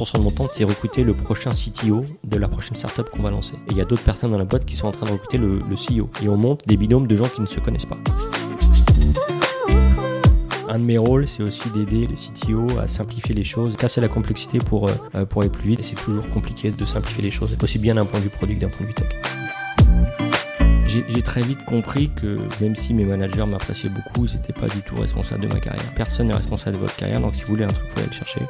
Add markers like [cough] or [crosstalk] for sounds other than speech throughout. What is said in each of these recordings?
50% de mon c'est recruter le prochain CTO de la prochaine startup qu'on va lancer. Et il y a d'autres personnes dans la boîte qui sont en train de recruter le, CEO. Et on monte des binômes de gens qui ne se connaissent pas. Un de mes rôles, c'est aussi d'aider les CTO à simplifier les choses, casser la complexité pour, euh, pour aller plus vite. Et c'est toujours compliqué de simplifier les choses, aussi bien d'un point de vue produit que d'un point de vue tech. J'ai très vite compris que même si mes managers m'appréciaient beaucoup, ils n'étaient pas du tout responsables de ma carrière. Personne n'est responsable de votre carrière, donc si vous voulez un truc, faut aller le chercher.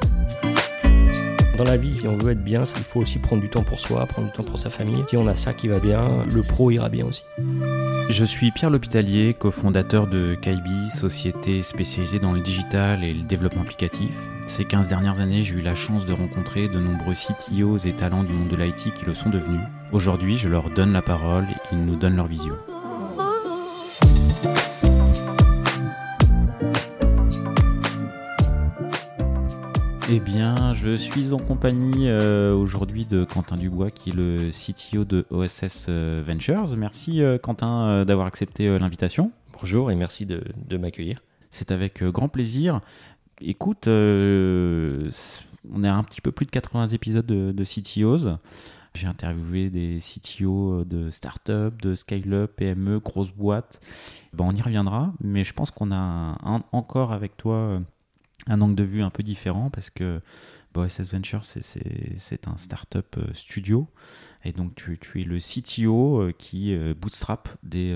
Dans la vie, si on veut être bien, il faut aussi prendre du temps pour soi, prendre du temps pour sa famille. Si on a ça qui va bien, le pro ira bien aussi. Je suis Pierre L'Hôpitalier, cofondateur de Kaibi, société spécialisée dans le digital et le développement applicatif. Ces 15 dernières années, j'ai eu la chance de rencontrer de nombreux CTOs et talents du monde de l'IT qui le sont devenus. Aujourd'hui, je leur donne la parole ils nous donnent leur vision. Eh bien, je suis en compagnie euh, aujourd'hui de Quentin Dubois, qui est le CTO de OSS euh, Ventures. Merci euh, Quentin d'avoir accepté l'invitation. Bonjour et merci de, m'accueillir. C'est avec grand plaisir. Écoute, on est à un petit peu plus de 80 épisodes de, CTOs. J'ai interviewé des CTO de start-up, de scale-up, PME, grosses boîtes. Bon, on y reviendra, mais je pense qu'on a encore avec toi un angle de vue un peu différent parce que OSS Venture, c'est un startup euh, studio. Et donc, tu, es le CTO euh, qui euh, bootstrap, des,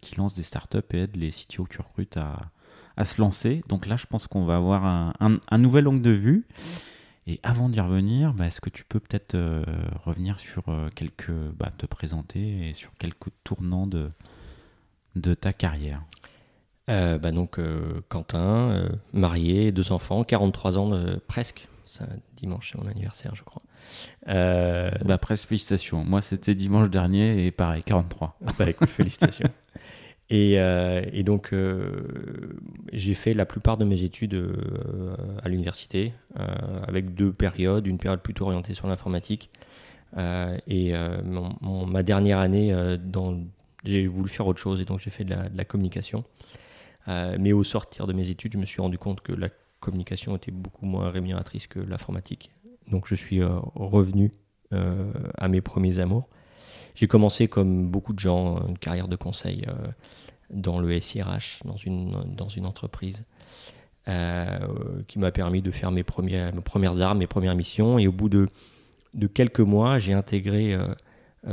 qui lance des startups et aide les CTO que tu recrutes à, se lancer. Donc là, je pense qu'on va avoir un, nouvel angle de vue. Et avant d'y revenir, bah, est-ce que tu peux peut-être revenir sur quelques. Bah, te présenter et sur quelques tournants de ta carrière? Euh, bah donc euh, Quentin, euh, marié, deux enfants, 43 ans presque. Ça, dimanche, c'est mon anniversaire, je crois. Bah, presque, félicitations. Moi, c'était dimanche dernier et pareil, 43. Bah écoute, félicitations. [laughs] Et, et, donc, j'ai fait la plupart de mes études à l'université, avec deux périodes. Une période plutôt orientée sur l'informatique. et ma dernière année, j'ai voulu faire autre chose, et donc j'ai fait de la, de la communication. Euh, mais au sortir de mes études, je me suis rendu compte que la communication était beaucoup moins rémunératrice que l'informatique. Donc je suis euh, revenu euh, à mes premiers amours. J'ai commencé comme beaucoup de gens une carrière de conseil dans le SIRH, dans une, entreprise. qui m'a permis de faire mes premières, mes armes, mes premières missions. Et au bout de, de quelques mois, j'ai intégré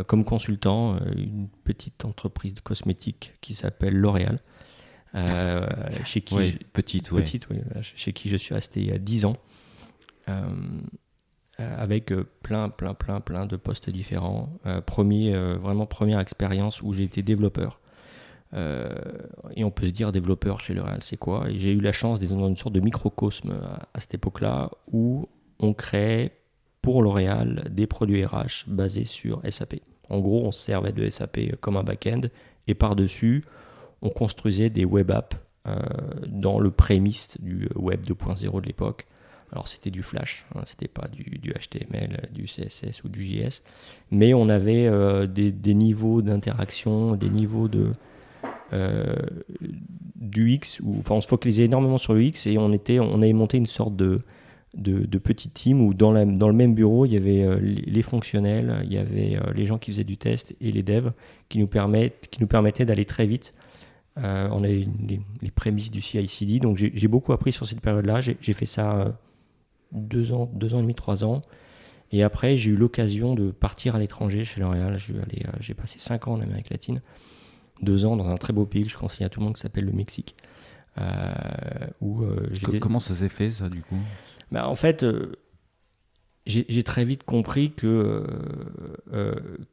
comme consultant une petite entreprise de cosmétiques qui s'appelle L'Oréal, euh, chez qui petite, petite chez qui je suis resté il y a 10 ans, euh, euh, avec plein, plein, plein, plein de postes différents. premier, vraiment première expérience où j'ai été développeur. et on peut se dire développeur chez L'Oréal, c'est quoi? Et j'ai eu la chance d'être dans une sorte de microcosme à, cette époque-là où on crée pour L'Oréal des produits RH basés sur SAP. En gros, on servait de SAP comme un back-end et par-dessus, on construisait des web apps euh, dans le prémisse du web 2.0 de l'époque. Alors c'était du Flash, hein, c'était pas du, HTML, du CSS ou du JS, mais on avait euh, des, niveaux d'interaction, des niveaux de euh, du X, où, enfin on se focalisait énormément sur le X et on était, on avait monté une sorte de de, petite team où dans, dans le même bureau il y avait les, fonctionnels, il y avait les gens qui faisaient du test et les devs qui nous permettent, qui nous permettaient d'aller très vite euh, on a les, les, prémices du CI/CD, donc j'ai beaucoup appris sur cette période-là. J'ai fait ça euh, deux ans, deux ans et demi, trois ans. Et après, j'ai eu l'occasion de partir à l'étranger chez L'Oréal. Euh, j'ai passé cinq ans en Amérique latine, deux ans dans un très beau pays que je conseille à tout le monde qui s'appelle le Mexique. où, Comment ça s'est fait, ça, du coup? Bah, En fait, j'ai très vite compris que,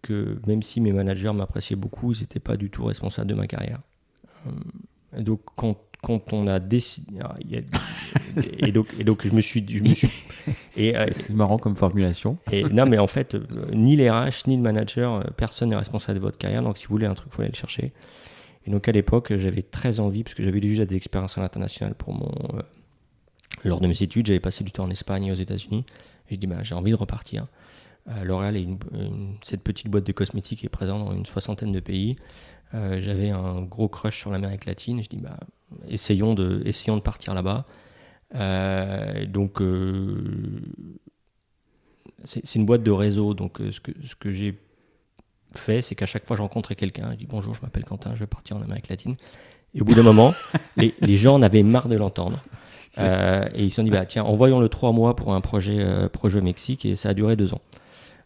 que même si mes managers m'appréciaient beaucoup, ils n'étaient pas du tout responsables de ma carrière. Euh, donc quand, quand on a décidé ah, [laughs] et donc et donc je me suis je me suis [laughs] et euh, c'est marrant comme formulation. [laughs] et non mais en fait euh, ni les RH ni le manager personne n'est responsable de votre carrière. Donc si vous voulez un truc il faut aller le chercher. Et donc à l'époque j'avais très envie parce que j'avais déjà des expériences à l'international pour mon lors de mes études. J'avais passé du temps en Espagne et aux États-Unis. Et je dis bah, j'ai envie de repartir. L'Oréal est cette petite boîte de cosmétiques est présente dans une soixantaine de pays euh, j'avais un gros crush sur l'Amérique latine. Je dis, bah, essayons de, essayons de partir là-bas. Euh, donc, euh, c'est une boîte de réseau. Donc, ce que, ce que j'ai fait, c'est qu'à chaque fois, je rencontrais quelqu'un. Je dis bonjour, je m'appelle Quentin, je vais partir en Amérique latine. Et au bout d'un moment, [laughs] les, les, gens en avaient marre de l'entendre. Et ils se sont dit, bah, tiens, envoyons le trois mois pour un projet, projet au Mexique. Et ça a duré deux ans.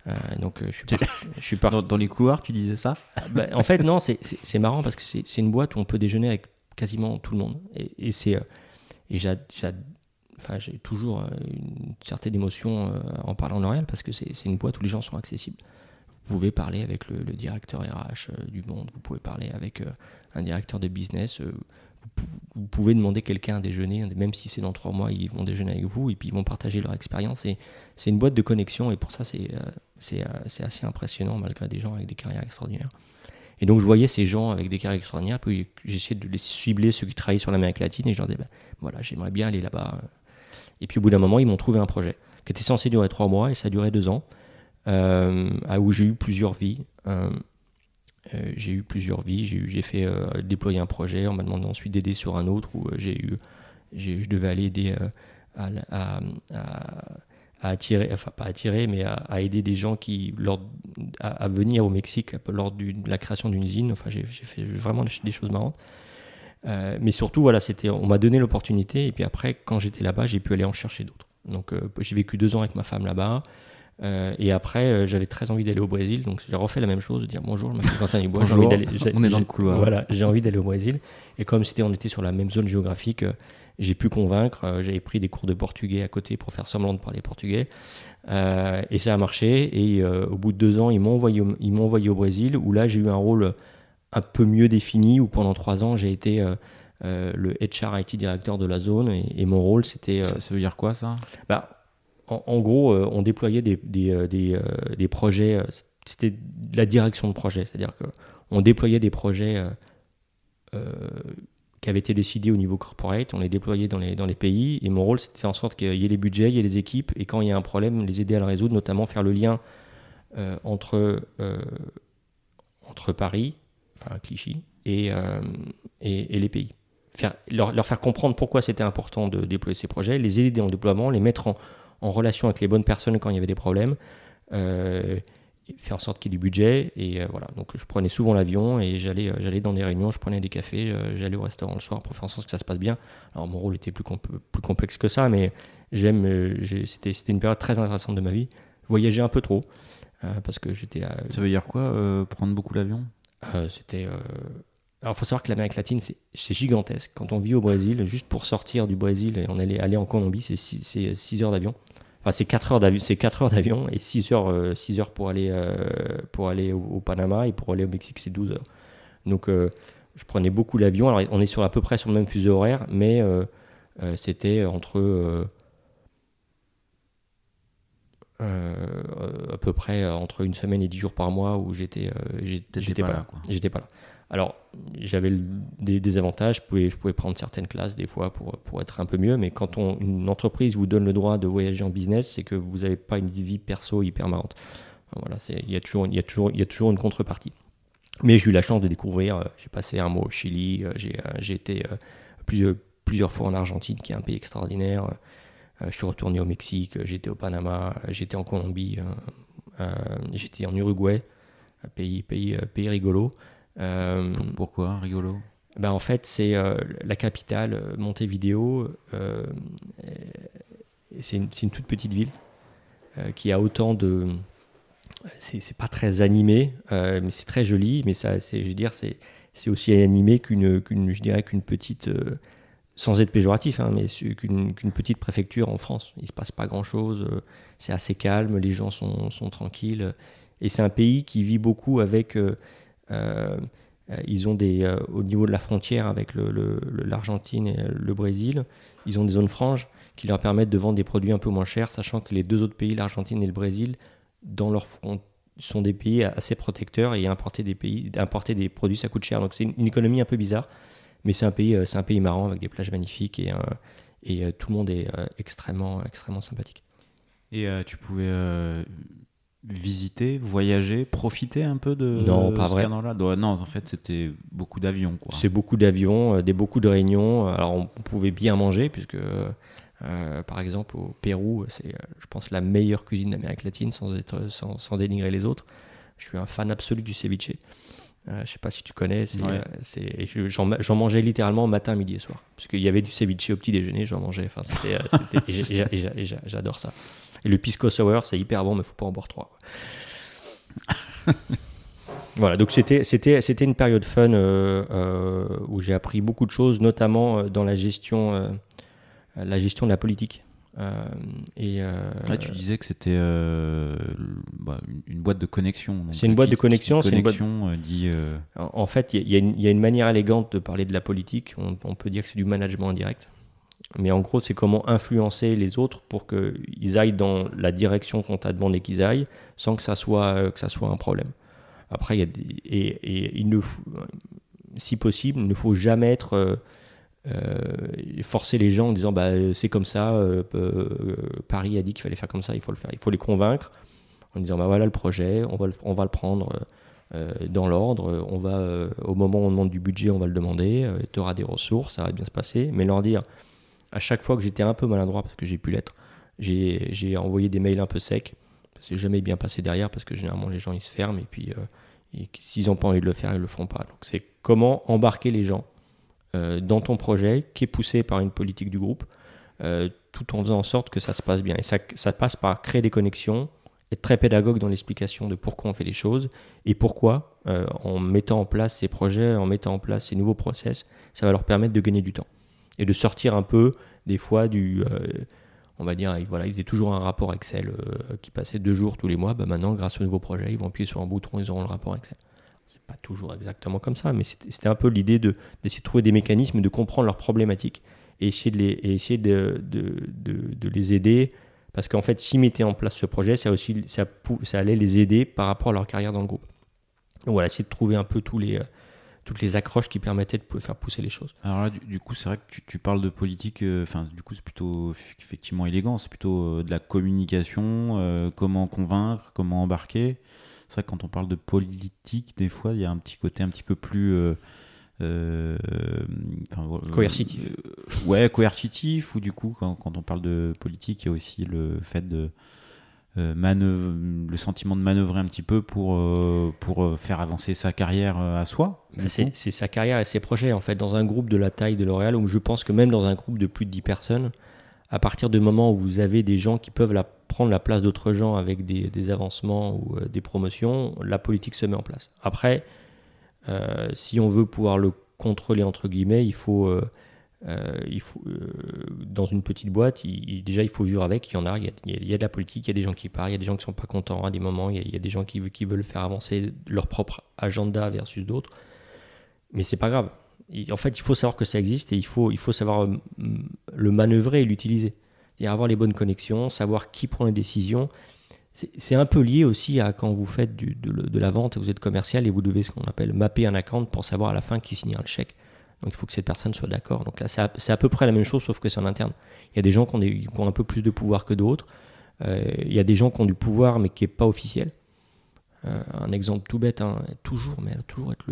Euh, donc je suis, pas je suis Dans, dans, les couloirs, tu disais ça bah, En fait, non, c'est marrant parce que c'est une boîte où on peut déjeuner avec quasiment tout le monde. Et, et c'est et j'ai enfin, toujours une certaine émotion en parlant en L'Oréal parce que c'est une boîte où les gens sont accessibles. Vous pouvez parler avec le, le directeur RH du monde, vous pouvez parler avec un directeur de business vous pouvez demander quelqu'un à déjeuner, même si c'est dans trois mois, ils vont déjeuner avec vous et puis ils vont partager leur expérience. Et c'est une boîte de connexion et pour ça, c'est euh, euh, c'est assez impressionnant malgré des gens avec des carrières extraordinaires. Et donc je voyais ces gens avec des carrières extraordinaires, puis j'essayais de les cibler, ceux qui travaillaient sur l'Amérique latine, et je leur disais, ben, voilà, j'aimerais bien aller là-bas. Et puis au bout d'un moment, ils m'ont trouvé un projet qui était censé durer trois mois et ça a duré deux ans, euh, où j'ai eu plusieurs vies. Euh, j'ai eu plusieurs vies. J'ai fait euh, déployer un projet. On m'a demandé ensuite d'aider sur un autre où euh, j'ai eu, je devais aller aider à, attirer, enfin pas attirer, mais à, aider des gens qui, lors, à, venir au Mexique lors de la création d'une usine. Enfin, j'ai fait vraiment des choses marrantes. mais surtout, voilà, c'était, on m'a donné l'opportunité. Et puis après, quand j'étais là-bas, j'ai pu aller en chercher d'autres. Donc, j'ai vécu deux ans avec ma femme là-bas. Euh, et après, euh, j'avais très envie d'aller au Brésil, donc j'ai refait la même chose, de dire bonjour, je m'appelle Quentin Dubois, envie. On est dans le couloir. Voilà, j'ai envie d'aller au Brésil. Et comme c'était, on était sur la même zone géographique, euh, j'ai pu convaincre. J'avais pris des cours de portugais à côté pour faire semblant de parler portugais, et ça a marché. Et au bout de deux ans, ils m'ont envoyé, ils m'ont envoyé au Brésil, où là, j'ai eu un rôle un peu mieux défini, où pendant trois ans, j'ai été le HR IT directeur de la zone, et, mon rôle, c'était. Ça, veut dire quoi ça? bah, en, gros, euh, on déployait des, des, euh, euh, des, projets, c'était la direction de projet, c'est-à-dire qu'on déployait des projets qui avaient été décidés au niveau corporate, on les déployait dans les, dans les pays, et mon rôle c'était de faire en sorte qu'il y ait les budgets, il y ait les équipes, et quand il y a un problème, les aider à le résoudre, notamment faire le lien entre, entre Paris, enfin Clichy, et, et, les pays. Faire, leur, leur, faire comprendre pourquoi c'était important de déployer ces projets, les aider dans le déploiement, les mettre en, en relation avec les bonnes personnes quand il y avait des problèmes, euh, faire en sorte qu'il y ait du budget. Et euh, voilà, donc je prenais souvent l'avion et j'allais, euh, j'allais dans des réunions, je prenais des cafés, j'allais au restaurant le soir pour faire en sorte que ça se passe bien. Alors mon rôle était plus, plus complexe que ça, mais j'aime, c'était, c'était une période très intéressante de ma vie. Voyager un peu trop, parce que j'étais... ça veut dire quoi, prendre beaucoup l'avion? C'était... Alors, il faut savoir que l'Amérique latine, c'est gigantesque. Quand on vit au Brésil, juste pour sortir du Brésil et on allait aller en Colombie, c'est 6 heures d'avion. Enfin, c'est 4 heures d'avion, c'est 4 heures d'avion et 6 heures, 6 euh, heures pour aller, euh, pour aller au, Panama et pour aller au Mexique, c'est 12 heures. Donc, euh, je prenais beaucoup l'avion. Alors, on est sur à peu près sur le même fuseau horaire, mais c'était entre à peu près entre une semaine et 10 jours par mois où j'étais j'étais pas, pas, là. J'étais pas là. Alors, j'avais des, avantages, je pouvais, prendre certaines classes des fois pour, être un peu mieux, mais quand une entreprise vous donne le droit de voyager en business, c'est que vous n'avez pas une vie perso hyper marrante. Voilà, il y, a toujours, y une contrepartie. Mais j'ai eu la chance de découvrir, euh, j'ai passé un mois au Chili, euh, j'ai euh, été plusieurs, plusieurs fois en Argentine, qui est un pays extraordinaire. je suis retourné au Mexique, j'étais au Panama, j'étais en Colombie, j'étais en Uruguay, pays, pays, pays rigolo. Euh, pourquoi rigolo? ben en fait, c'est euh, la capitale, euh, Montevideo. c'est une, une, toute petite ville qui a autant de. C'est pas très animé, mais c'est très joli. Mais ça, je veux dire, c'est aussi animé qu'une, je dirais qu'une petite, sans être péjoratif, hein, mais qu'une, petite préfecture en France. Il se passe pas grand chose. c'est assez calme, les gens sont, sont tranquilles. Et c'est un pays qui vit beaucoup avec ils ont des, euh, au niveau de la frontière avec l'Argentine et le Brésil, ils ont des zones franges qui leur permettent de vendre des produits un peu moins chers, sachant que les deux autres pays, l'Argentine et le Brésil, dans leur front, sont des pays assez protecteurs et importer des, pays, importer des produits, ça coûte cher. Donc c'est une, économie un peu bizarre, mais c'est un pays, euh, un pays marrant avec des plages magnifiques et, et tout le monde est extrêmement, extrêmement sympathique. Et tu pouvais visiter, voyager, profiter un peu de non, pas vrai. là Non, en fait, c'était beaucoup d'avions. C'est beaucoup d'avions, euh, des beaucoup de réunions. Alors, on pouvait bien manger, puisque euh, par exemple, au Pérou, c'est, je pense, la meilleure cuisine d'Amérique latine, sans, être, sans, sans, dénigrer les autres. Je suis un fan absolu du ceviche. Euh, je sais pas si tu connais, j'en, mangeais littéralement matin, midi et soir. Parce qu'il y avait du ceviche au petit déjeuner, j'en mangeais. Enfin, j'adore ça. Et le pisco sour, c'est hyper bon, mais faut pas en boire trois. [laughs] Voilà, donc c'était, c'était, c'était une période fun euh, euh, où j'ai appris beaucoup de choses, notamment euh, dans la gestion, la gestion de la politique. et tu disais que c'était bah, une boîte de connexion. C'est une boîte de connexion. C'est une boîte... dit. En, fait, il y, y, a une manière élégante de parler de la politique. On, on peut dire que c'est du management indirect. Mais en gros, c'est comment influencer les autres pour qu'ils aillent dans la direction qu'on t'a demandé qu'ils aillent, sans que ça soit, que ça soit un problème. Après, il y a et, il ne si possible, il ne faut jamais être euh, euh, forcer les gens en disant bah, c'est comme ça, euh, Paris a dit qu'il fallait faire comme ça, il faut le faire. Il faut les convaincre en disant bah, voilà le projet, on va le, on va le prendre dans l'ordre, on va au moment où on demande du budget, on va le demander, tu auras des ressources, ça va bien se passer, mais leur dire à chaque fois que j'étais un peu maladroit, parce que j'ai pu l'être, j'ai envoyé des mails un peu secs, c'est jamais bien passé derrière, parce que généralement les gens ils se ferment et puis et s'ils n'ont pas envie de le faire, ils ne le feront pas. Donc c'est comment embarquer les gens euh, dans ton projet qui est poussé par une politique du groupe, euh, tout en faisant en sorte que ça se passe bien. Et ça, ça passe par créer des connexions, être très pédagogue dans l'explication de pourquoi on fait les choses et pourquoi, euh, en mettant en place ces projets, en mettant en place ces nouveaux process, ça va leur permettre de gagner du temps et de sortir un peu des fois du on va dire, voilà, ils faisaient toujours un rapport Excel euh, qui passait deux jours tous les mois. Bah maintenant, grâce au nouveau projet, ils vont appuyer sur un bouton, ils auront le rapport Excel. C'est pas toujours exactement comme ça, mais c'était un peu l'idée d'essayer de, trouver des mécanismes, de comprendre leurs problématiques et essayer de les, essayer de, de, les aider. Parce qu'en fait, s'ils mettaient en place ce projet, ça, aussi, ça, ça allait les aider par rapport à leur carrière dans le groupe. Donc voilà, essayer de trouver un peu tous les, euh, toutes les accroches qui permettaient de faire pousser les choses. Alors là, du, coup, c'est vrai que tu, parles de politique, euh, enfin, du coup, c'est plutôt effectivement élégant, c'est plutôt euh, de la communication, euh, comment convaincre, comment embarquer. C'est vrai que quand on parle de politique, des fois, il y a un petit côté un petit peu plus. coercitif. ouais, coercitif, ou du coup, quand, quand, on parle de politique, il y a aussi le fait de euh, le sentiment de manœuvrer un petit peu pour, euh, pour euh, faire avancer sa carrière à soi C'est sa carrière et ses projets. En fait, dans un groupe de la taille de L'Oréal, où je pense que même dans un groupe de plus de 10 personnes, à partir du moment où vous avez des gens qui peuvent la, prendre la place d'autres gens avec des, des, avancements ou des promotions, la politique se met en place. Après, si on veut pouvoir le contrôler, entre guillemets, il faut euh, il faut, euh, dans une petite boîte, déjà il faut vivre avec. Il y en a, il y a, de la politique, il y a des gens qui partent, il y a des gens qui sont pas contents à des moments, il y a, des gens qui, veulent faire avancer leur propre agenda versus d'autres. Mais c'est pas grave. en fait, il faut savoir que ça existe et il faut, il faut savoir euh, le manœuvrer et l'utiliser. Et avoir les bonnes connexions, savoir qui prend les décisions. C'est un peu lié aussi à quand vous faites de, de, la vente vous êtes commercial et vous devez ce qu'on appelle mapper un account pour savoir à la fin qui signera le chèque. Donc il faut que cette personne soit d'accord. Donc là, c'est à, peu près la même chose, sauf que c'est en interne. Il y a des gens qui ont, un peu plus de pouvoir que d'autres. Euh, il y a des gens qui ont du pouvoir, mais qui n'est pas officiel. Euh, un exemple tout bête, hein, toujours, mais toujours être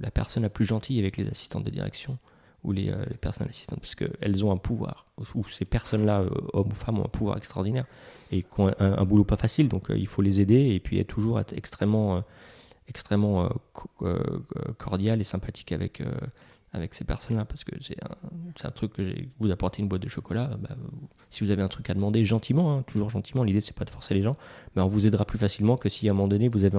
la personne la plus gentille avec les assistantes de direction ou les, euh, personnes assistantes, parce qu'elles ont un pouvoir, ou ces personnes-là, hommes ou femmes, ont un pouvoir extraordinaire et qui ont un, boulot pas facile, donc il faut les aider et puis être toujours être extrêmement, extrêmement cordial et sympathique avec avec ces personnes-là, parce que c'est un, un, truc que vous apportez une boîte de chocolat, bah, si vous avez un truc à demander gentiment, hein, toujours gentiment, l'idée c'est pas de forcer les gens, mais on vous aidera plus facilement que si à un moment donné vous avez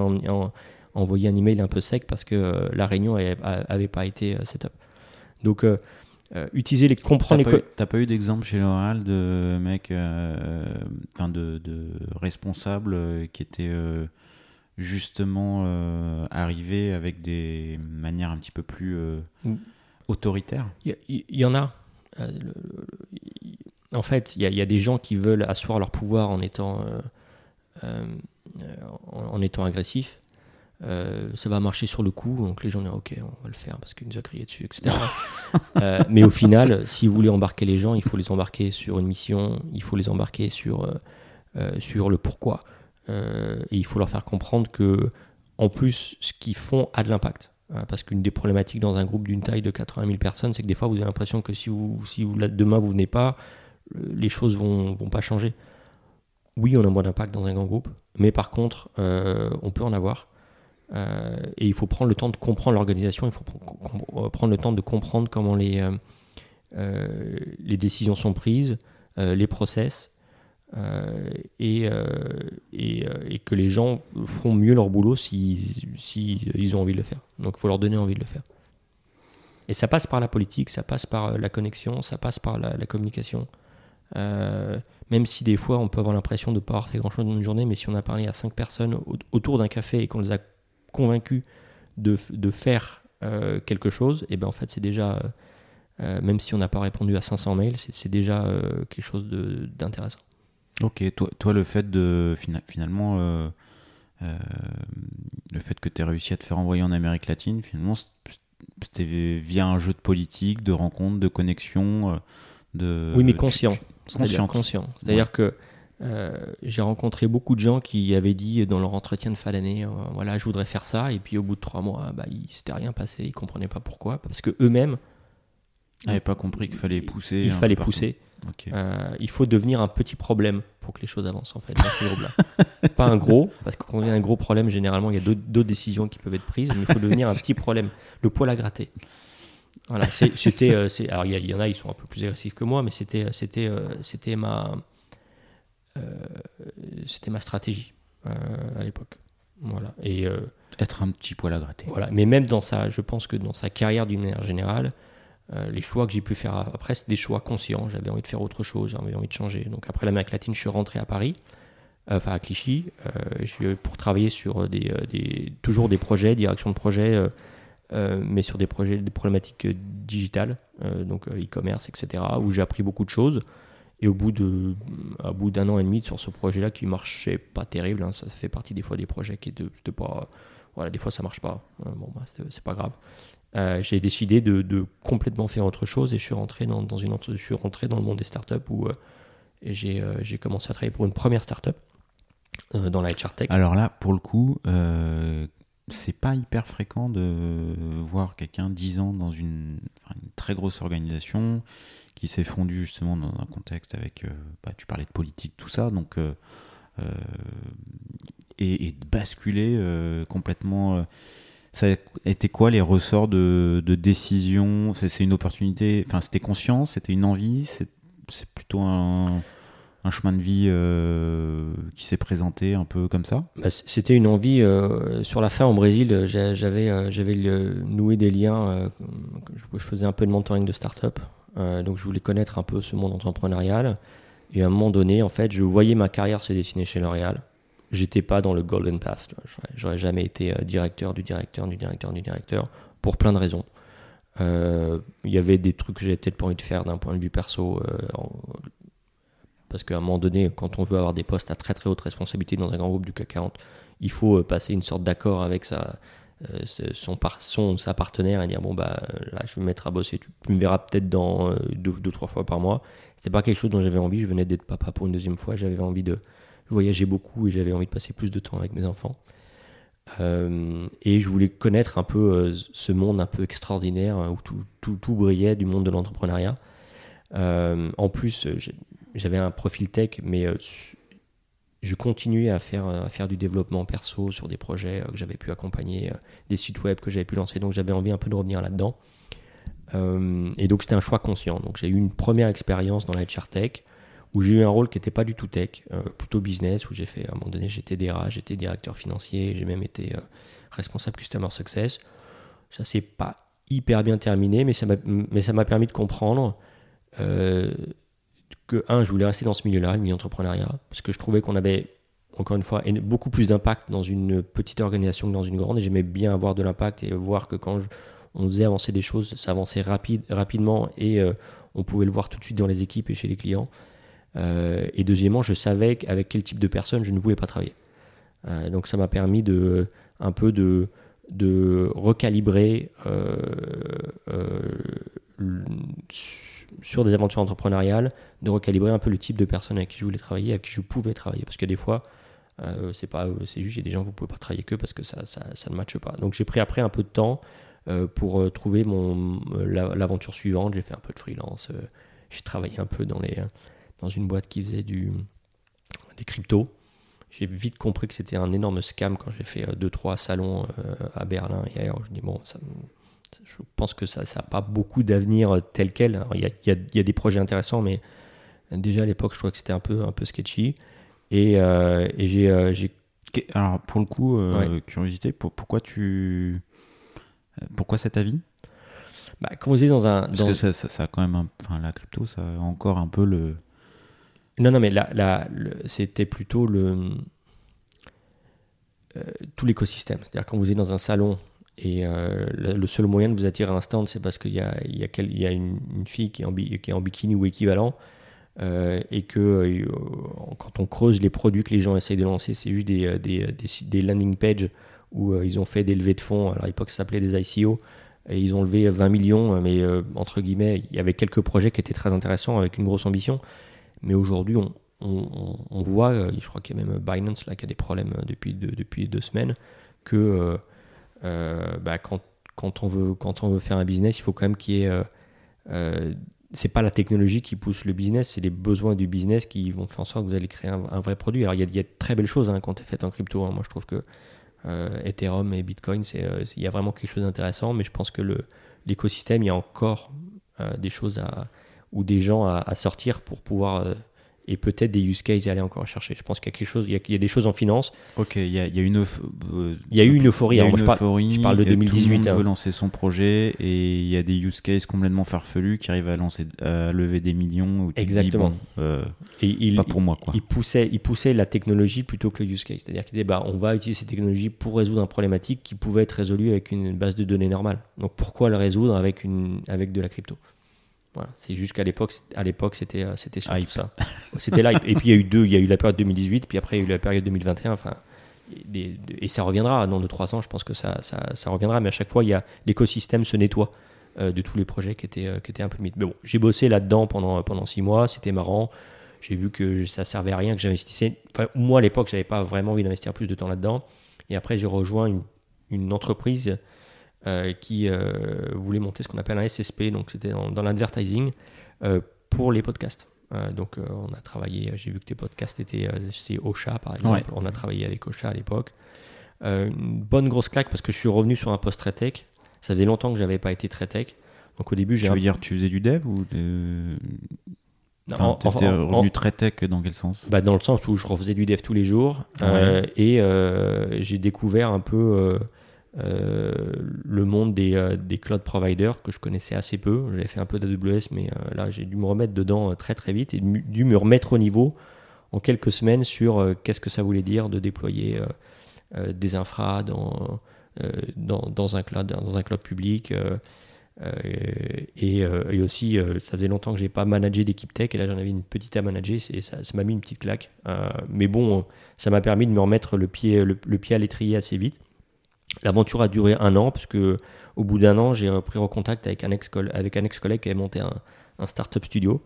envoyé un email un peu sec parce que euh, la réunion avait, pas été euh, set up. Donc euh, utiliser les comprendre les T'as pas eu d'exemple chez L'Oréal de mec, enfin de, de, responsable qui était justement arrivé avec des manières un petit peu plus mm autoritaire? Il y, en a. Euh, en fait, il y, a des gens qui veulent asseoir leur pouvoir en étant, euh, euh, en, étant agressifs. ça va marcher sur le coup, donc les gens disent ok, on va le faire parce qu'il nous a crié dessus, etc. [laughs] mais au final, si vous voulez embarquer les gens, il faut les embarquer sur une mission, il faut les embarquer sur, sur le pourquoi. et il faut leur faire comprendre que, en plus, ce qu'ils font a de l'impact. Euh, parce qu'une des problématiques dans un groupe d'une taille de 80 000 personnes, c'est que des fois vous avez l'impression que si, vous, si vous, demain vous venez pas, les choses vont, vont pas changer. Oui, on a moins d'impact dans un grand groupe, mais par contre, on peut en avoir. et il faut prendre le temps de comprendre l'organisation, il faut prendre le temps de comprendre comment les, les décisions sont prises, les process, euh, et, euh, et, euh, et, que les gens feront mieux leur boulot si, si ont envie de le faire. Donc il faut leur donner envie de le faire. Et ça passe par la politique, ça passe par la connexion, ça passe par la, communication. même si des fois on peut avoir l'impression de ne pas avoir fait grand chose dans une journée, mais si on a parlé à cinq personnes autour d'un café et qu'on les a convaincus de, faire quelque chose, et ben en fait c'est déjà, même si on n'a pas répondu à 500 mails, c'est déjà quelque chose d'intéressant. Ok, toi, toi, le fait de finalement, euh, euh, le fait que tu aies réussi à te faire envoyer en Amérique latine, finalement, c'était via un jeu de politique, de rencontres, de connexions, euh, de. Oui, mais conscient. Conscient. conscient. C'est-à-dire que j'ai rencontré beaucoup de gens qui avaient dit dans leur entretien de fin d'année, voilà, je voudrais faire ça, et puis au bout de trois mois, bah, il s'était rien passé, ils comprenaient pas pourquoi, parce que eux-mêmes n'avaient pas compris qu'il fallait pousser. Il fallait pousser. Euh, il faut devenir un petit problème pour que les choses avancent en fait dans ces groupes-là. [laughs] Pas un gros, parce que quand on a un gros problème, généralement il y a d'autres décisions qui peuvent être prises, mais il faut devenir un petit problème, le poil à gratter. Voilà, c'était, euh, alors il y, en a, ils sont un peu plus agressifs que moi, mais c'était, c'était, euh, c'était ma, c'était ma stratégie à l'époque. Voilà. Et être un petit poil à gratter. Voilà, mais même dans sa, je pense que dans sa carrière d'une manière générale, euh, les choix que j'ai pu faire après, c'est des choix conscients. J'avais envie de faire autre chose, j'avais envie de changer. Donc après l'Amérique latine, je suis rentré à Paris, euh, enfin à Clichy, euh, pour travailler sur des, toujours des projets, direction de projet, mais sur des projets, des problématiques digitales, donc e-commerce, etc., où j'ai appris beaucoup de choses. Et au bout de, à bout d'un an et demi sur ce projet-là qui marchait pas terrible, hein, ça, fait partie des fois des projets qui étaient pas, voilà, des fois ça marche pas. bon, bah, c'est pas grave. Euh, j'ai décidé de, complètement faire autre chose et je suis rentré dans, une, je suis rentré dans le monde des startups où euh, euh, j'ai commencé à travailler pour une première startup dans la HR Tech. Alors là, pour le coup, c'est pas hyper fréquent de voir quelqu'un 10 ans dans une, très grosse organisation qui s'est fondu justement dans un contexte avec, bah, tu parlais de politique, tout ça, donc et, de basculer complètement ça a été quoi les ressorts de, décision? C'est une opportunité, enfin c'était conscient, c'était une envie, c'est plutôt un, chemin de vie euh, qui s'est présenté un peu comme ça? Bah, C'était une envie. Euh, sur la fin au Brésil, j'avais euh, noué des liens. je faisais un peu de mentoring de start-up. donc je voulais connaître un peu ce monde entrepreneurial. Et à un moment donné, en fait, je voyais ma carrière se dessiner chez L'Oréal j'étais pas dans le golden path. J'aurais jamais été euh, directeur du directeur du directeur du directeur pour plein de raisons. Euh, il y avait des trucs que j'avais peut-être pas envie de faire d'un point de vue perso. Euh, parce qu'à un moment donné, quand on veut avoir des postes à très très haute responsabilité dans un grand groupe du CAC 40, il faut passer une sorte d'accord avec sa, son, son, sa partenaire et dire bon bah là je vais me mettre à bosser, tu, me verras peut-être dans deux, deux, trois fois par mois. C'était pas quelque chose dont j'avais envie, je venais d'être papa pour une deuxième fois, j'avais envie de, voyageais beaucoup et j'avais envie de passer plus de temps avec mes enfants. Euh, et je voulais connaître un peu euh, ce monde un peu extraordinaire hein, où tout, tout, tout, brillait du monde de l'entrepreneuriat. Euh, en plus, j'avais un profil tech, mais je continuais à faire, à faire du développement perso sur des projets que j'avais pu accompagner, des sites web que j'avais pu lancer, donc j'avais envie un peu de revenir là-dedans. et donc c'était un choix conscient. Donc j'ai eu une première expérience dans la HR Tech où j'ai eu un rôle qui n'était pas du tout tech, euh, plutôt business, où j'ai fait, à un moment donné, j'étais DRH, j'étais directeur financier, j'ai même été euh, responsable Customer Success. Ça s'est pas hyper bien terminé, mais ça m'a permis de comprendre euh, que, un, je voulais rester dans ce milieu-là, le milieu entrepreneuriat, parce que je trouvais qu'on avait, encore une fois, beaucoup plus d'impact dans une petite organisation que dans une grande, et j'aimais bien avoir de l'impact et voir que quand on faisait avancer des choses, ça avançait rapide, rapidement, et on pouvait le voir tout de suite dans les équipes et chez les clients. Euh, et deuxièmement, je savais avec quel type de personne je ne voulais pas travailler. Euh, donc ça m'a permis de un peu de, recalibrer euh, sur des aventures entrepreneuriales, de recalibrer un peu le type de personne avec qui je voulais travailler, avec qui je pouvais travailler. Parce que des fois, c'est pas c'est juste il y a des gens vous pouvez pas travailler que parce que ça, ça, ne matche pas donc j'ai pris après un peu de temps pour trouver l'aventure suivante j'ai fait un peu de freelance j'ai travaillé un peu dans les dans une boîte qui faisait du, des cryptos. J'ai vite compris que c'était un énorme scam quand j'ai fait 2-3 salons à Berlin et ailleurs. Je dis, bon, ça, je pense que ça n'a pas beaucoup d'avenir tel quel. Il y, y a, des projets intéressants, mais déjà à l'époque, je trouvais que c'était un peu, un peu sketchy. Et, et j'ai alors, pour le coup, euh, curiosité, pourquoi tu. Pourquoi cet avis? Bah, Quand vous êtes dans un. Parce que ça, ça, a quand même. Enfin, la crypto, ça a encore un peu le. Non, non, mais là, c'était plutôt le. Euh, tout l'écosystème. C'est-à-dire, quand vous êtes dans un salon et euh, le seul moyen de vous attirer un stand, c'est parce qu'il y a, il y a, une, fille qui est, en, bikini ou équivalent. Euh, et que quand on creuse les produits que les gens essayent de lancer, c'est juste des, landing pages où ils ont fait des levées de fonds. À l'époque, ça s'appelait des ICO. Et ils ont levé 20 millions, mais entre guillemets, il y avait quelques projets qui étaient très intéressants avec une grosse ambition. Mais aujourd'hui, on, voit, je crois qu'il y a même Binance là, qui a des problèmes depuis deux, depuis deux semaines, que bah, quand, on veut, faire un business, il faut quand même qu'il y ait c'est pas la technologie qui pousse le business, c'est les besoins du business qui vont faire en sorte que vous allez créer un, vrai produit. Alors il y, a, de très belles choses hein, quand tu es fait en crypto. Hein. Moi je trouve que euh, Ethereum et Bitcoin, euh, il y a vraiment quelque chose d'intéressant, mais je pense que l'écosystème, il y a encore euh, des choses à, ou des gens à, à sortir pour pouvoir et peut-être des use cases à aller encore chercher. Je pense qu'il y a quelque chose, il y a, des choses en finance. Ok, il y a, il y a une, euh, il y a eu une euphorie. Il y a une je, parle, je, parle, de 2018. Tout le monde hein. veut lancer son projet et il y a des use cases complètement farfelus qui arrivent à lancer, à lever des millions. Où Exactement. euh, et il, pas pour moi quoi. Il poussait, il poussait la technologie plutôt que le use case. C'est-à-dire qu'il disait bah on va utiliser cette technologie pour résoudre un problématique qui pouvait être résolu avec une base de données normale. Donc pourquoi le résoudre avec une avec de la crypto? Voilà, c'est juste qu'à l'époque, à l'époque, c'était, euh, c'était surtout ça. [laughs] C'était là. Et puis il y a eu deux, il y a eu la période 2018, puis après il y a eu la période 2021. Enfin, et ça reviendra dans 2-3 ans. Je pense que ça, ça, ça, reviendra, mais à chaque fois, il y a l'écosystème se nettoie euh, de tous les projets qui étaient, euh, qui étaient un peu mythes. Mais bon, j'ai bossé là-dedans pendant pendant 6 mois. C'était marrant. J'ai vu que ça servait à rien que j'investissais. Enfin, moi à l'époque, j'avais pas vraiment envie d'investir plus de temps là-dedans. Et après, j'ai rejoint une, une entreprise qui euh, voulait monter ce qu'on appelle un SSP, donc c'était dans, l'advertising euh, pour les podcasts. donc on a travaillé, j'ai vu que tes podcasts étaient chez Ocha par exemple, on a travaillé avec Ocha à l'époque. une bonne grosse claque parce que je suis revenu sur un poste très tech. Ça faisait longtemps que j'avais pas été très tech. Donc au début, j'ai. Tu veux dire, tu faisais du dev ou de... Enfin, tu étais revenu très tech dans quel sens? Bah Dans le sens où je refaisais du dev tous les jours et j'ai découvert un peu euh, le monde des, euh, des, cloud providers que je connaissais assez peu. J'avais fait un peu d'AWS, mais euh, là j'ai dû me remettre dedans très très vite et dû me remettre au niveau en quelques semaines sur qu'est-ce que ça voulait dire de déployer des infras dans, dans, dans, un cloud, dans un cloud public. Et, et, aussi, ça faisait longtemps que j'ai pas managé d'équipe tech et là j'en avais une petite à manager, ça m'a mis une petite claque. mais bon, ça m'a permis de me remettre le pied, le pied à l'étrier assez vite. L'aventure a duré un an, parce que au bout d'un an, j'ai repris en contact avec un ex-collègue ex qui avait monté un, un startup studio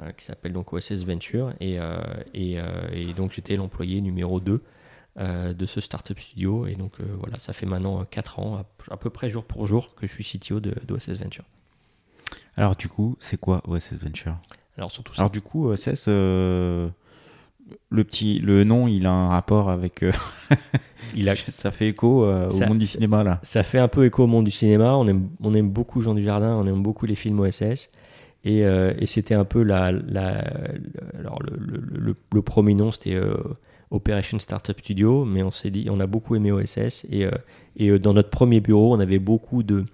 euh, qui s'appelle donc OSS Venture. Et, euh, euh, et, donc j'étais l'employé numéro 2 de ce startup studio. Et donc voilà, ça fait maintenant 4 ans, à, peu près jour pour jour, que je suis CTO d'OSS Venture. Alors du coup, c'est quoi OSS Venture? Alors surtout ça. Alors du coup, OSS le petit le nom il a un rapport avec euh, [laughs] il a [laughs] ça fait écho euh, au monde du cinéma là. ça fait un peu écho au monde du cinéma. On aime on aime beaucoup Jean Dujardin on aime beaucoup les films OSS et, euh, et c'était un peu la, la alors le, le, le, premier nom c'était Operation Startup Studio. Mais on s'est dit on a beaucoup aimé OSS et, et dans notre premier bureau on avait beaucoup de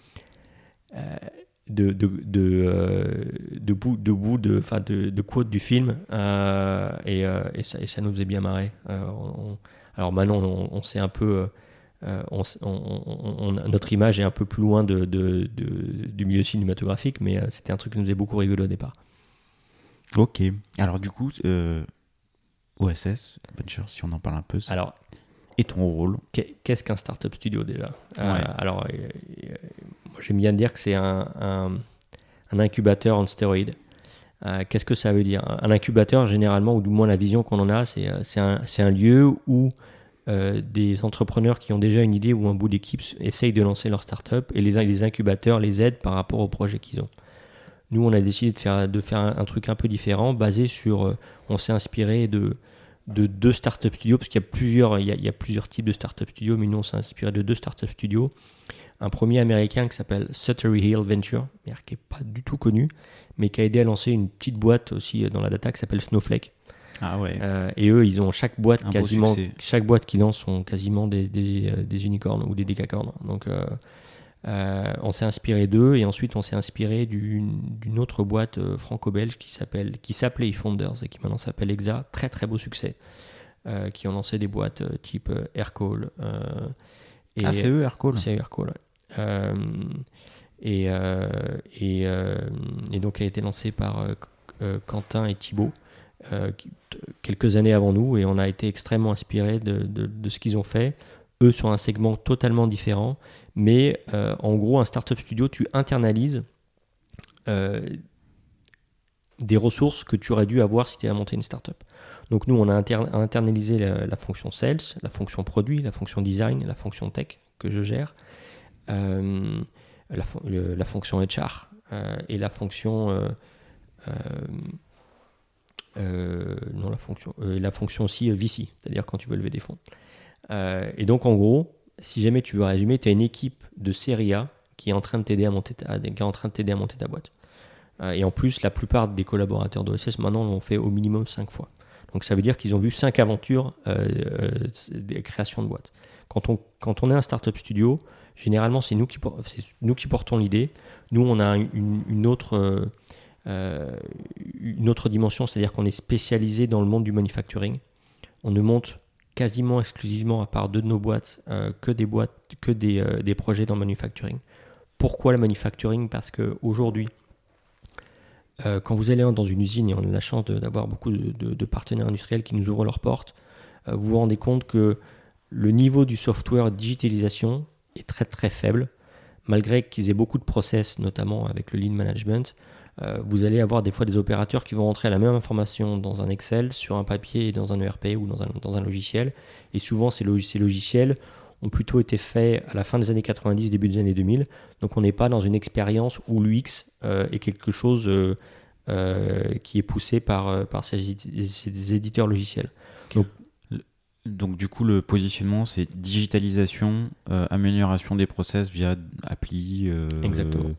de, de, de, euh, de, bout, de, bout de, de, de quotes du film euh, et, euh, et, ça, et, ça, nous faisait bien marrer. alors maintenant, on, sait un peu. On, on, notre image est un peu plus loin de, du milieu cinématographique, mais c'était un truc qui nous faisait beaucoup rigoler au départ. Ok. Alors du coup, OSS, Venture, si on en parle un peu. Alors, et ton rôle Qu'est-ce qu'un startup studio déjà? Alors, j'aime bien dire que c'est un, un, incubateur en stéroïdes. Euh, qu'est-ce que ça veut dire? Un incubateur, généralement, ou du moins la vision qu'on en a, c'est euh, un, un, lieu où euh, des entrepreneurs qui ont déjà une idée ou un bout d'équipe essayent de lancer leur startup et les, les, incubateurs les aident par rapport au projet qu'ils ont. Nous, on a décidé de faire, de faire un, truc un peu différent, basé sur. on s'est inspiré de, de deux startup studios, parce qu'il y a plusieurs, il y a, plusieurs types de startup studios, mais nous, on s'est inspiré de deux startup studios. Un premier américain qui s'appelle Suttery Hill Venture, qui n'est pas du tout connu, mais qui a aidé à lancer une petite boîte aussi dans la data qui s'appelle Snowflake. Ah ouais. Euh, et eux, ils ont chaque boîte quasiment, chaque boîte qui lance sont quasiment des, des, euh, des unicornes ou des décacornes. Donc, euh, on s'est inspiré d'eux et ensuite on s'est inspiré d'une autre boîte franco-belge qui s'appelle, qui s'appelait eFounders et qui maintenant s'appelle Exa. Très très beau succès. qui ont lancé des boîtes type Aircall. et, ah, c'est eux Aircall. C'est Aircall. et, et, et, donc, elle a été lancée par Quentin et Thibaut. Euh, quelques années avant nous et on a été extrêmement inspiré de, de, ce qu'ils ont fait. Eux sur un segment totalement différent, mais euh, en gros, un startup studio, tu internalises euh, des ressources que tu aurais dû avoir si tu avais monté une startup. Donc nous, on a internalisé la, fonction sales, la fonction produit, la fonction design, la fonction tech que je gère, la, la, fonction HR et la fonction euh, non, la fonction, euh, la fonction euh, VC, c'est-à-dire quand tu veux lever des fonds. et donc, en gros, si jamais tu veux résumer, tu as une équipe de série A qui est en train de t'aider à monter ta, qui est en train de t'aider à monter ta boîte. et en plus, la plupart des collaborateurs d'OSS maintenant l'ont fait au minimum 5 fois. Donc ça veut dire qu'ils ont vu 5 aventures de création de boîtes. Quand on, quand on est un startup studio, généralement c'est nous, qui, nous qui portons l'idée. Nous, on a une, autre euh, une autre dimension, c'est-à-dire qu'on est spécialisé dans le monde du manufacturing. On ne monte quasiment exclusivement, à part de nos boîtes, euh, que euh, des, projets dans le manufacturing. Pourquoi le manufacturing? Parce qu'aujourd'hui, quand vous allez dans une usine, et on a la chance d'avoir beaucoup de, partenaires industriels qui nous ouvrent leurs portes, vous vous rendez compte que le niveau du software digitalisation est très très faible, malgré qu'ils aient beaucoup de process, notamment avec le lean management. Euh, vous allez avoir des fois des opérateurs qui vont rentrer la même information dans un Excel, sur un papier dans un ERP ou dans un, dans un logiciel. Et souvent, ces, logiciels ont plutôt été faits à la fin des années 90, début des années 2000. Donc on n'est pas dans une expérience où l'UX euh, est quelque chose euh, qui est poussé par, par ces, éditeurs logiciels. Donc, donc du coup, le positionnement, c'est digitalisation, amélioration des process via appli. Exactement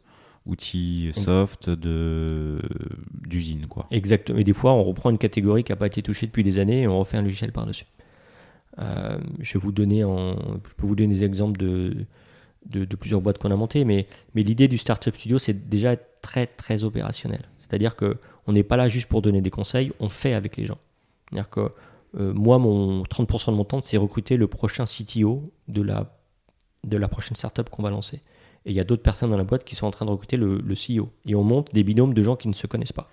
outils soft de d'usine quoi. Exactement. Et des fois, on reprend une catégorie qui n'a pas été touchée depuis des années et on refait un logiciel par-dessus. Euh, je vais vous donner en, je peux vous donner des exemples de, de, plusieurs boîtes qu'on a montées, mais, mais l'idée du Startup Studio, c'est déjà très très opérationnel. C'est-à-dire que on n'est pas là juste pour donner des conseils, on fait avec les gens. C'est-à-dire que euh, moi, mon 30% de mon temps, c'est recruter le prochain CTO de la, de la prochaine startup qu'on va lancer. Et il y a d'autres personnes dans la boîte qui sont en train de recruter le, CEO. Et on monte des binômes de gens qui ne se connaissent pas.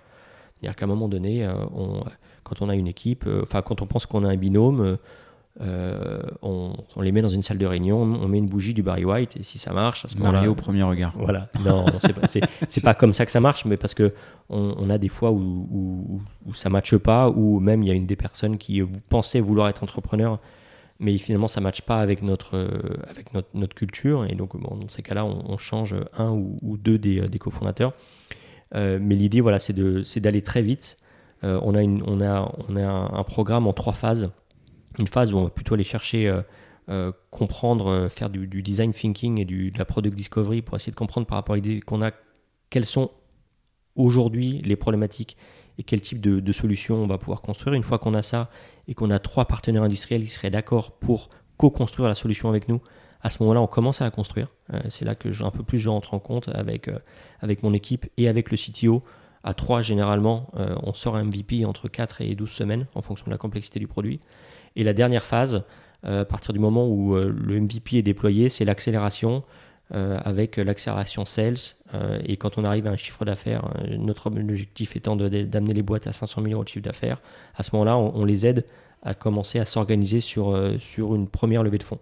C'est-à-dire qu'à un moment donné, euh, on, quand on a une équipe, euh, enfin quand on pense qu'on a un binôme, euh, on, les met dans une salle de réunion, on met une bougie du Barry White et si ça marche, à ce moment-là. au premier regard. Voilà. Non, c'est pas, pas, comme ça que ça marche, mais parce que on, a des fois où, où, où ça matche pas, ou même il y a une des personnes qui pensait vouloir être entrepreneur mais finalement ça ne matche pas avec notre, euh, avec notre, notre, culture, et donc dans ces cas-là, on, change un ou, deux des, des cofondateurs. Euh, mais l'idée, voilà, c'est d'aller très vite. Euh, on a, une, on a, on a un, programme en trois phases. Une phase où on va plutôt aller chercher, comprendre, faire du, design thinking et de la product discovery pour essayer de comprendre par rapport à l'idée qu'on a quelles sont aujourd'hui les problématiques et quel type de, solutions on va pouvoir construire. Une fois qu'on a ça et qu'on a trois partenaires industriels qui seraient d'accord pour co-construire la solution avec nous, à ce moment-là, on commence à la construire. Euh, c'est là que un peu plus je rentre en compte avec, euh, mon équipe et avec le CTO. À trois, généralement, euh, on sort un MVP entre 4 et 12 semaines en fonction de la complexité du produit. Et la dernière phase, à partir du moment où le MVP est déployé, c'est l'accélération. Avec l'accélération sales. et quand on arrive à un chiffre d'affaires, notre objectif étant d'amener les boîtes à 500 000 euros de chiffre d'affaires, à ce moment-là, on, les aide à commencer à s'organiser sur, sur une première levée de fonds.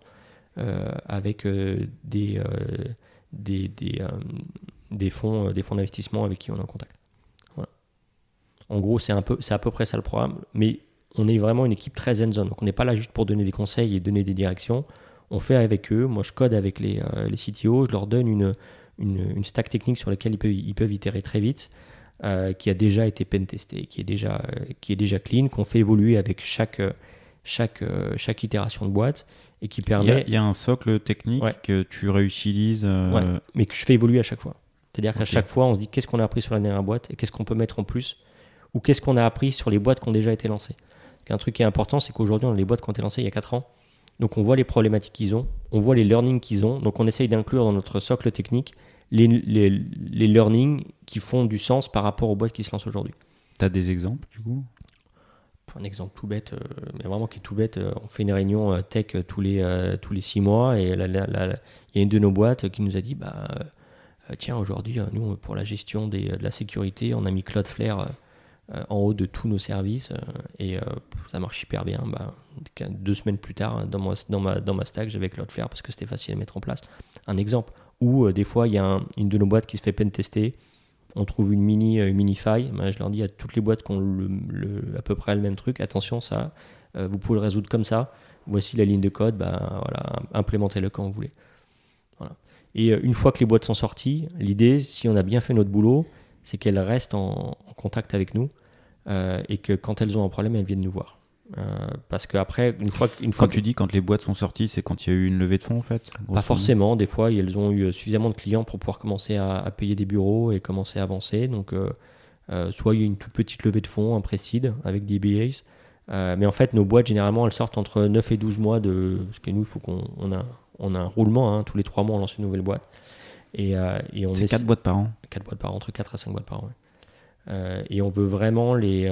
Euh, avec euh, des, euh, des, des, fonds des fonds d'investissement avec qui on est en contact. Voilà. En gros, c'est c'est à peu près ça le programme, mais on est vraiment une équipe très hands-on. Donc on n'est pas là juste pour donner des conseils et donner des directions. On fait avec eux. Moi, je code avec les, les CTO. Je leur donne une, une, stack technique sur laquelle ils peuvent, ils peuvent itérer très vite, qui a déjà été pen testé, qui est déjà, qui est déjà clean, qu'on fait évoluer avec chaque, chaque, chaque itération de boîte et qui permet. Il y, a un socle technique que tu réutilises. mais que je fais évoluer à chaque fois. C'est-à-dire qu'à chaque fois, on se dit qu'est-ce qu'on a appris sur la dernière boîte et qu'est-ce qu'on peut mettre en plus ou qu'est-ce qu'on a appris sur les boîtes qui ont déjà été lancées. Un truc qui est important, c'est qu'aujourd'hui, on a les boîtes qui ont été lancées il y a 4 ans. Donc on voit les problématiques qu'ils ont, on voit les learnings qu'ils ont. Donc on essaye d'inclure dans notre socle technique les, les, les, learnings qui font du sens par rapport aux boîtes qui se lancent aujourd'hui. Tu as des exemples du coup? Un exemple tout bête, euh, mais vraiment qui est tout bête, euh, on fait une réunion euh, tech tous les, tous les six mois et il y a une de nos boîtes qui nous a dit bah, tiens, aujourd'hui, nous, pour la gestion des, de la sécurité, on a mis Cloudflare en haut de tous nos services euh, et euh, ça marche hyper bien. Bah, deux semaines plus tard, dans, dans, ma, dans ma stack, j'avais Cloudflare parce que c'était facile à mettre en place. Un exemple. Ou des fois, il y a une de nos boîtes qui se fait pen tester. On trouve une mini, une mini faille. Bah, je leur dis à toutes les boîtes qui ont le, à peu près le même truc attention, ça, vous pouvez le résoudre comme ça. Voici la ligne de code. Bah, voilà, implémentez-le quand vous voulez. Voilà. Et une fois que les boîtes sont sorties, l'idée, si on a bien fait notre boulot, c'est qu'elles restent en, contact avec nous euh, et que quand elles ont un problème, elles viennent nous voir. Euh, parce qu'après, une fois, une fois quand tu dis quand les boîtes sont sorties, c'est quand il y a eu une levée de fonds en fait Pas forcément. Des fois, elles ont eu suffisamment de clients pour pouvoir commencer à, payer des bureaux et commencer à avancer. Donc, euh, soit il y a une toute petite levée de fonds, un précide avec des BAs. mais en fait, nos boîtes, généralement, elles sortent entre 9 et 12 mois de. Parce que nous, il faut qu'on on a, on a un roulement. Hein. tous les 3 mois, on lance une nouvelle boîte. Et, euh, et on est 4 boîtes par an 4 boîtes par an, entre 4 à 5 boîtes par an. Euh, et on veut vraiment les.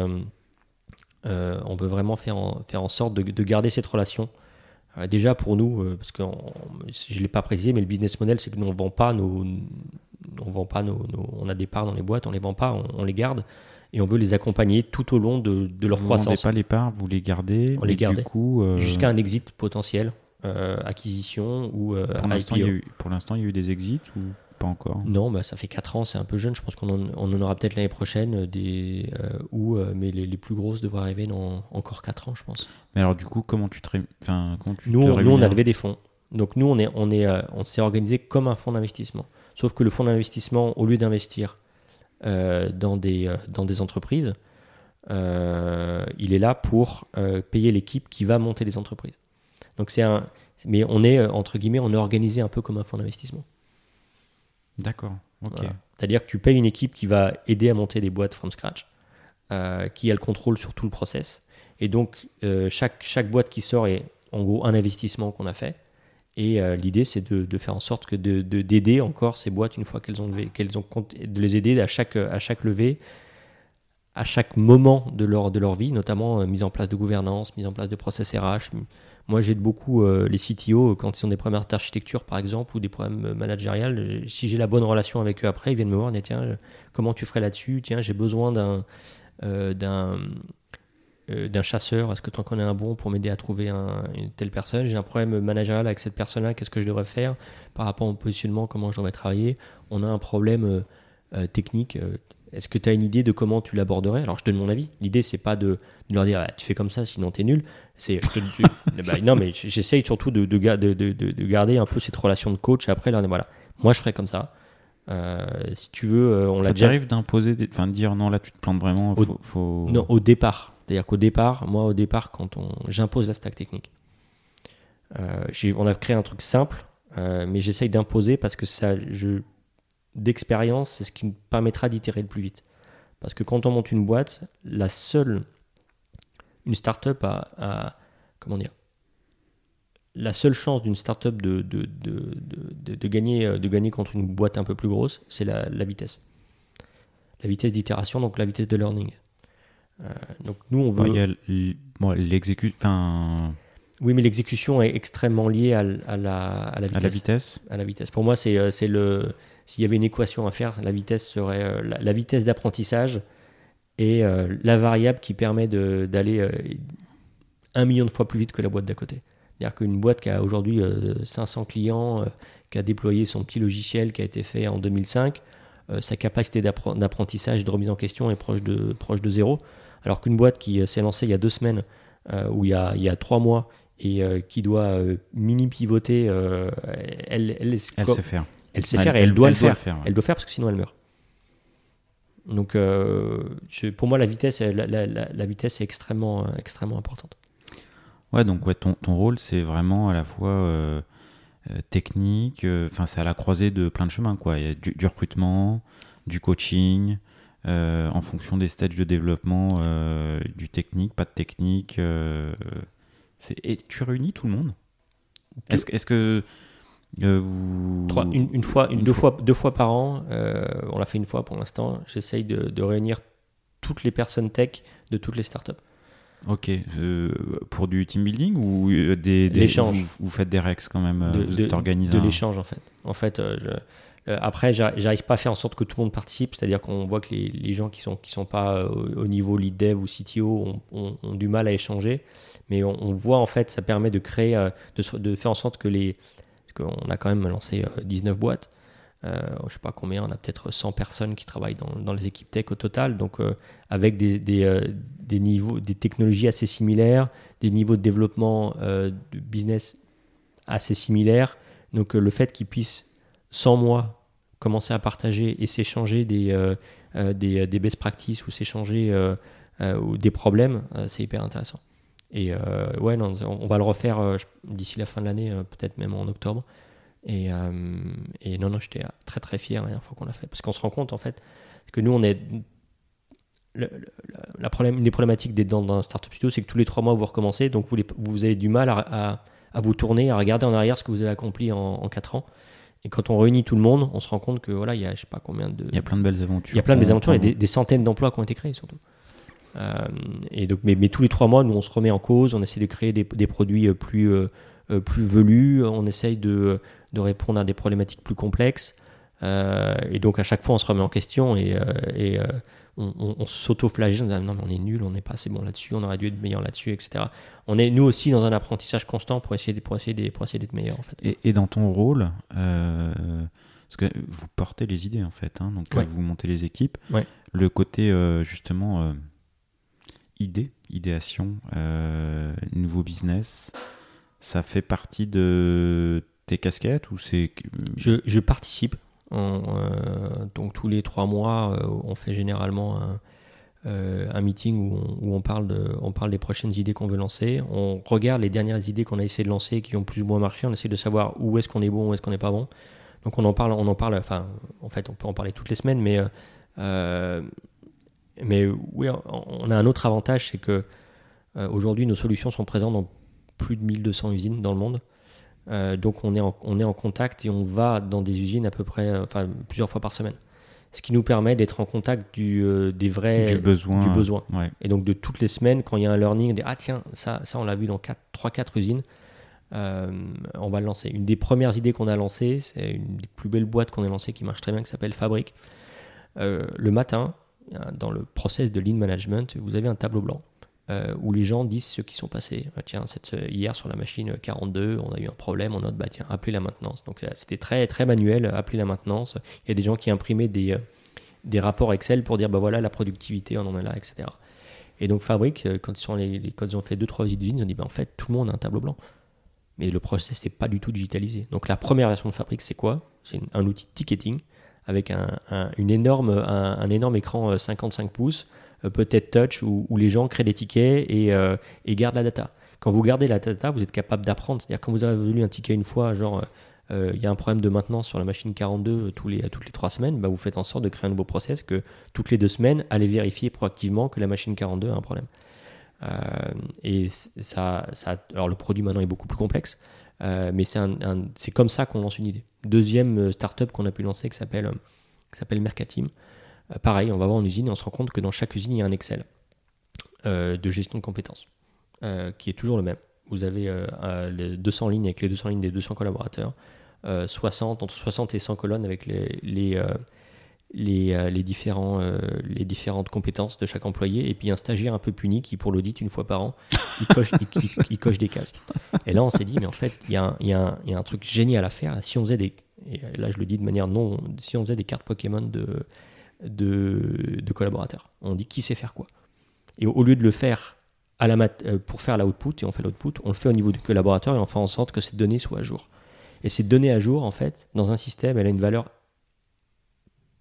Euh, on veut vraiment faire en, faire en sorte de, de garder cette relation. déjà pour nous, parce que je ne l'ai pas précisé, mais le business model, c'est que nous, on ne vend pas nos. On vend pas nos, on a des parts dans les boîtes, on les vend pas, on, les garde et on veut les accompagner tout au long de, de leur vous croissance. Vous ne vendez pas les parts, vous les gardez. On les garde coup jusqu'à un exit potentiel. Euh, acquisition ou euh, pour l'instant, il y a eu, y a des exits ou pas encore? Non, bah, ça fait 4 ans, c'est un peu jeune. Je pense qu'on en, on en aura peut-être l'année prochaine, euh, des, ou, mais les, les, plus grosses devraient arriver dans encore 4 ans, je pense. Mais alors, du coup, comment tu te, enfin, comment tu nous, nous, on a levé des fonds. Donc, nous, on, est, on, est, on s'est organisé comme un fonds d'investissement. Sauf que le fonds d'investissement, au lieu d'investir dans, des, dans des entreprises, il est là pour payer l'équipe qui va monter les entreprises. Donc c'est un, mais on est euh, entre guillemets, on est organisé un peu comme un fonds d'investissement. D'accord. C'est-à-dire que tu payes une équipe qui va aider à monter des boîtes from scratch, euh, qui a le contrôle sur tout le process. Et donc euh, chaque chaque boîte qui sort est en gros un investissement qu'on a fait. Et l'idée, c'est de, de, faire en sorte que de, d'aider encore ces boîtes une fois qu'elles ont levé, qu'elles ont de les aider à chaque, à chaque levée, à chaque moment de leur, de leur vie, notamment mise en place de gouvernance, mise en place de process RH, moi, j'aide beaucoup euh, les CTO quand ils ont des problèmes d'architecture, par exemple, ou des problèmes managériels. Si j'ai la bonne relation avec eux après, ils viennent me voir et tiens, euh, comment tu ferais là-dessus? Tiens, j'ai besoin d'un euh, d'un chasseur. Est-ce que tu en connais un bon pour m'aider à trouver une telle personne? J'ai un problème managérial avec cette personne-là. Qu'est-ce que je devrais faire par rapport au positionnement? Comment je devrais travailler? On a un problème technique. Est-ce que tu as une idée de comment tu l'aborderais? Alors, je donne mon avis. L'idée, c'est pas de, leur dire ah, tu fais comme ça, sinon tu es nul. C'est, [laughs] bah, non, mais j'essaye surtout de, de, de, garder un peu cette relation de coach. Après, là, voilà, moi, je ferais comme ça. Euh, si tu veux, euh, on l'a déjà. arrive d'imposer, enfin de dire non, là, tu te plantes vraiment. Au, faut, Non, au départ. C'est-à-dire qu'au départ, moi, au départ, quand on, j'impose la stack technique, euh, on a créé un truc simple, mais j'essaye d'imposer parce que ça, je, d'expérience, c'est ce qui me permettra d'itérer le plus vite. Parce que quand on monte une boîte, la seule, une startup a, a comment dire, la seule chance d'une startup de, de, de, de, gagner, de gagner contre une boîte un peu plus grosse, c'est la, vitesse. La vitesse d'itération, donc la vitesse de learning. Euh, donc nous, on veut. L'exécution. Oui, mais l'exécution est extrêmement liée à, à, la, à, la, vitesse. à la vitesse. À la vitesse. Pour moi, c'est euh, le s'il y avait une équation à faire, la vitesse serait euh, la, vitesse d'apprentissage et euh, la variable qui permet d'aller euh, un million de fois plus vite que la boîte d'à côté. C'est-à-dire qu'une boîte qui a aujourd'hui 500 clients, qui a déployé son petit logiciel qui a été fait en 2005, sa capacité d'apprentissage et de remise en question est proche de, proche de zéro. Alors qu'une boîte qui s'est lancée il y a deux semaines, ou il y a, il y a trois mois, et qui doit mini pivoter, elle, elle, sait faire elle sait faire et elle, doit le faire. ouais. Elle doit faire parce que sinon elle meurt. Donc, euh, pour moi, la vitesse, la, la- la- la vitesse est extrêmement, euh, extrêmement importante. Ouais, donc ouais, ton, ton rôle, c'est vraiment à la fois euh, technique, enfin, c'est à la croisée de plein de chemins, quoi. Il y a du, du recrutement, du coaching, en fonction des stages de développement, du technique, pas de technique. et tu réunis tout le monde? Est-ce que euh, vous... Trois- une, une fois, une, Une deux, fois. deux fois par an, euh, on l'a fait une fois pour l'instant. J'essaye de, de réunir toutes les personnes tech de toutes les startups. Ok, euh, pour du team building ou euh, des, des- L'échange. vous, vous faites des rex quand même, de, vous de- de un- l'échange en fait. En fait, je- après, j'a- j'arrive pas à faire en sorte que tout le monde participe, c'est-à-dire qu'on voit que les, les gens qui sont qui sont pas au, au niveau lead dev ou CTO ont, ont- ont du mal à échanger, mais on, on voit en fait, ça permet de créer, de, faire en sorte que les, qu'on a quand même lancé euh, 19 boîtes. Euh, je sais pas combien, on a peut-être 100 personnes qui travaillent dans, les équipes tech au total, donc euh, avec des, euh, niveaux, des technologies assez similaires, des niveaux de développement euh, de business assez similaires. Donc euh, le fait qu'ils puissent, sans moi, commencer à partager et s'échanger des, euh, euh, des, des best practices ou s'échanger euh, euh, des problèmes, euh, c'est hyper intéressant. Et euh, ouais, non, on va le refaire euh, d'ici la fin de l'année, euh, peut-être même en octobre. Et, et non, non, j'étais très très fier la dernière fois qu'on l'a fait. Parce qu'on se rend compte en fait que nous, on est. le- le- la problème, une des problématiques d'être dans, dans un startup studio, c'est que tous les trois mois, vous recommencez, donc vous, les- vous avez du mal à, à- à vous tourner, à regarder en arrière ce que vous avez accompli en, en quatre ans. Et quand on réunit tout le monde, on se rend compte que voilà, il y a je sais pas combien de. Il y a plein de belles aventures. Il y a plein de belles aventures et des, des centaines d'emplois qui ont été créés surtout. Euh, et donc, mais, mais tous les trois mois, nous on se remet en cause, on essaie de créer des, des produits euh, plus, euh, plus velus, on essaye de, de répondre à des problématiques plus complexes. Et donc à chaque fois on se remet en question et, et, on, on- on s'auto-flagelle en disant non mais on est nul, on n'est pas assez bon là-dessus, on aurait dû être meilleur là-dessus, etc. On est nous aussi dans un apprentissage constant pour essayer, de- pour essayer, de- pour essayer d'être meilleur en fait. Et, et dans ton rôle, euh, parce que vous portez les idées en fait, hein, donc Ouais. vous montez les équipes. Ouais. Le côté euh, justement euh, idée, idéation, euh, nouveau business, ça fait partie de tes casquettes ou c'est Je, je participe. Euh, donc tous les trois mois, euh, on fait généralement un, euh, meeting où on, parle de, on parle des prochaines idées qu'on veut lancer. On regarde les dernières idées qu'on a essayé de lancer qui ont plus ou moins marché. On essaie de savoir où est-ce qu'on est bon, où est-ce qu'on n'est pas bon. Donc on en parle, on en parle. Enfin, en fait, on peut en parler toutes les semaines, mais euh, euh, mais oui, on- a un autre avantage, c'est que euh, aujourd'hui nos solutions sont présentes dans plus de 1200 usines dans le monde. Euh, donc on est, en, on est en contact et on va dans des usines à peu près, euh, enfin plusieurs fois par semaine. Ce qui nous permet d'être en contact du, euh, des vrais, du besoin du besoin. Ouais. Et donc de toutes les semaines, quand il y a un learning, on dit, ah tiens, ça, ça on l'a vu dans 3-4 usines, on va le lancer. Une des premières idées qu'on a lancées, c'est une des plus belles boîtes qu'on a lancées qui marche très bien, qui s'appelle Fabric. Euh, le matin, dans le process de lean management, vous avez un tableau blanc euh, où les gens disent ce qui sont passés. Ah, tiens, hier sur la machine 42, on a eu un problème, on note, bah tiens, appelez la maintenance. Donc euh, c'était très, très manuel, appelez la maintenance. Il y a des gens qui imprimaient des, euh, des rapports Excel pour dire, bah voilà, la productivité, on en est là, etc. Et donc Fabric, euh, quand ils, sont les, ont fait deux, trois usines, ils ont dit, bah en fait, tout le monde a un tableau blanc. Mais le process n'est pas du tout digitalisé. Donc la première version de Fabric, c'est quoi? C'est un outil de ticketing avec un, un- une énorme, un, un énorme écran euh, 55 pouces, euh, peut-être touch, où, les gens créent des tickets et, euh, et gardent la data. Quand vous gardez la data, vous êtes capable d'apprendre. C'est-à-dire quand vous avez résolu un ticket une fois, genre euh, euh, il y a un problème de maintenance sur la machine 42 euh, tous les, toutes les trois semaines, bah, vous faites en sorte de créer un nouveau process que toutes les deux semaines, allez vérifier proactivement que la machine 42 a un problème. Euh, et ça, ça, alors le produit maintenant est beaucoup plus complexe, euh, mais c'est comme ça qu'on lance une idée. Deuxième euh, startup qu'on a pu lancer qui s'appelle euh, Mercatim. Pareil, on va voir en usine et on se rend compte que dans chaque usine, il y a un Excel de gestion de compétences qui est toujours le même. Vous avez les 200 lignes avec les 200 lignes des 200 collaborateurs, euh, 60, entre 60 et 100 colonnes avec les, les, euh, les, différents, euh, les différentes compétences de chaque employé, et puis un stagiaire un peu puni qui, pour l'audit une fois par an, il coche, il, coche des cases. Et là, on s'est dit, mais en fait, il y, a un- y, y a un truc génial à faire. Si on faisait des, et là je le dis de manière non, si on faisait des cartes Pokémon de, de, de collaborateurs, on dit qui sait faire quoi? Et au, lieu de le faire à la mat- euh, pour faire la output, et on fait l'output, on le fait au niveau du collaborateur et on fait en sorte que ces données soient à jour. Et cette donnée à jour, en fait, dans un système, elle a une valeur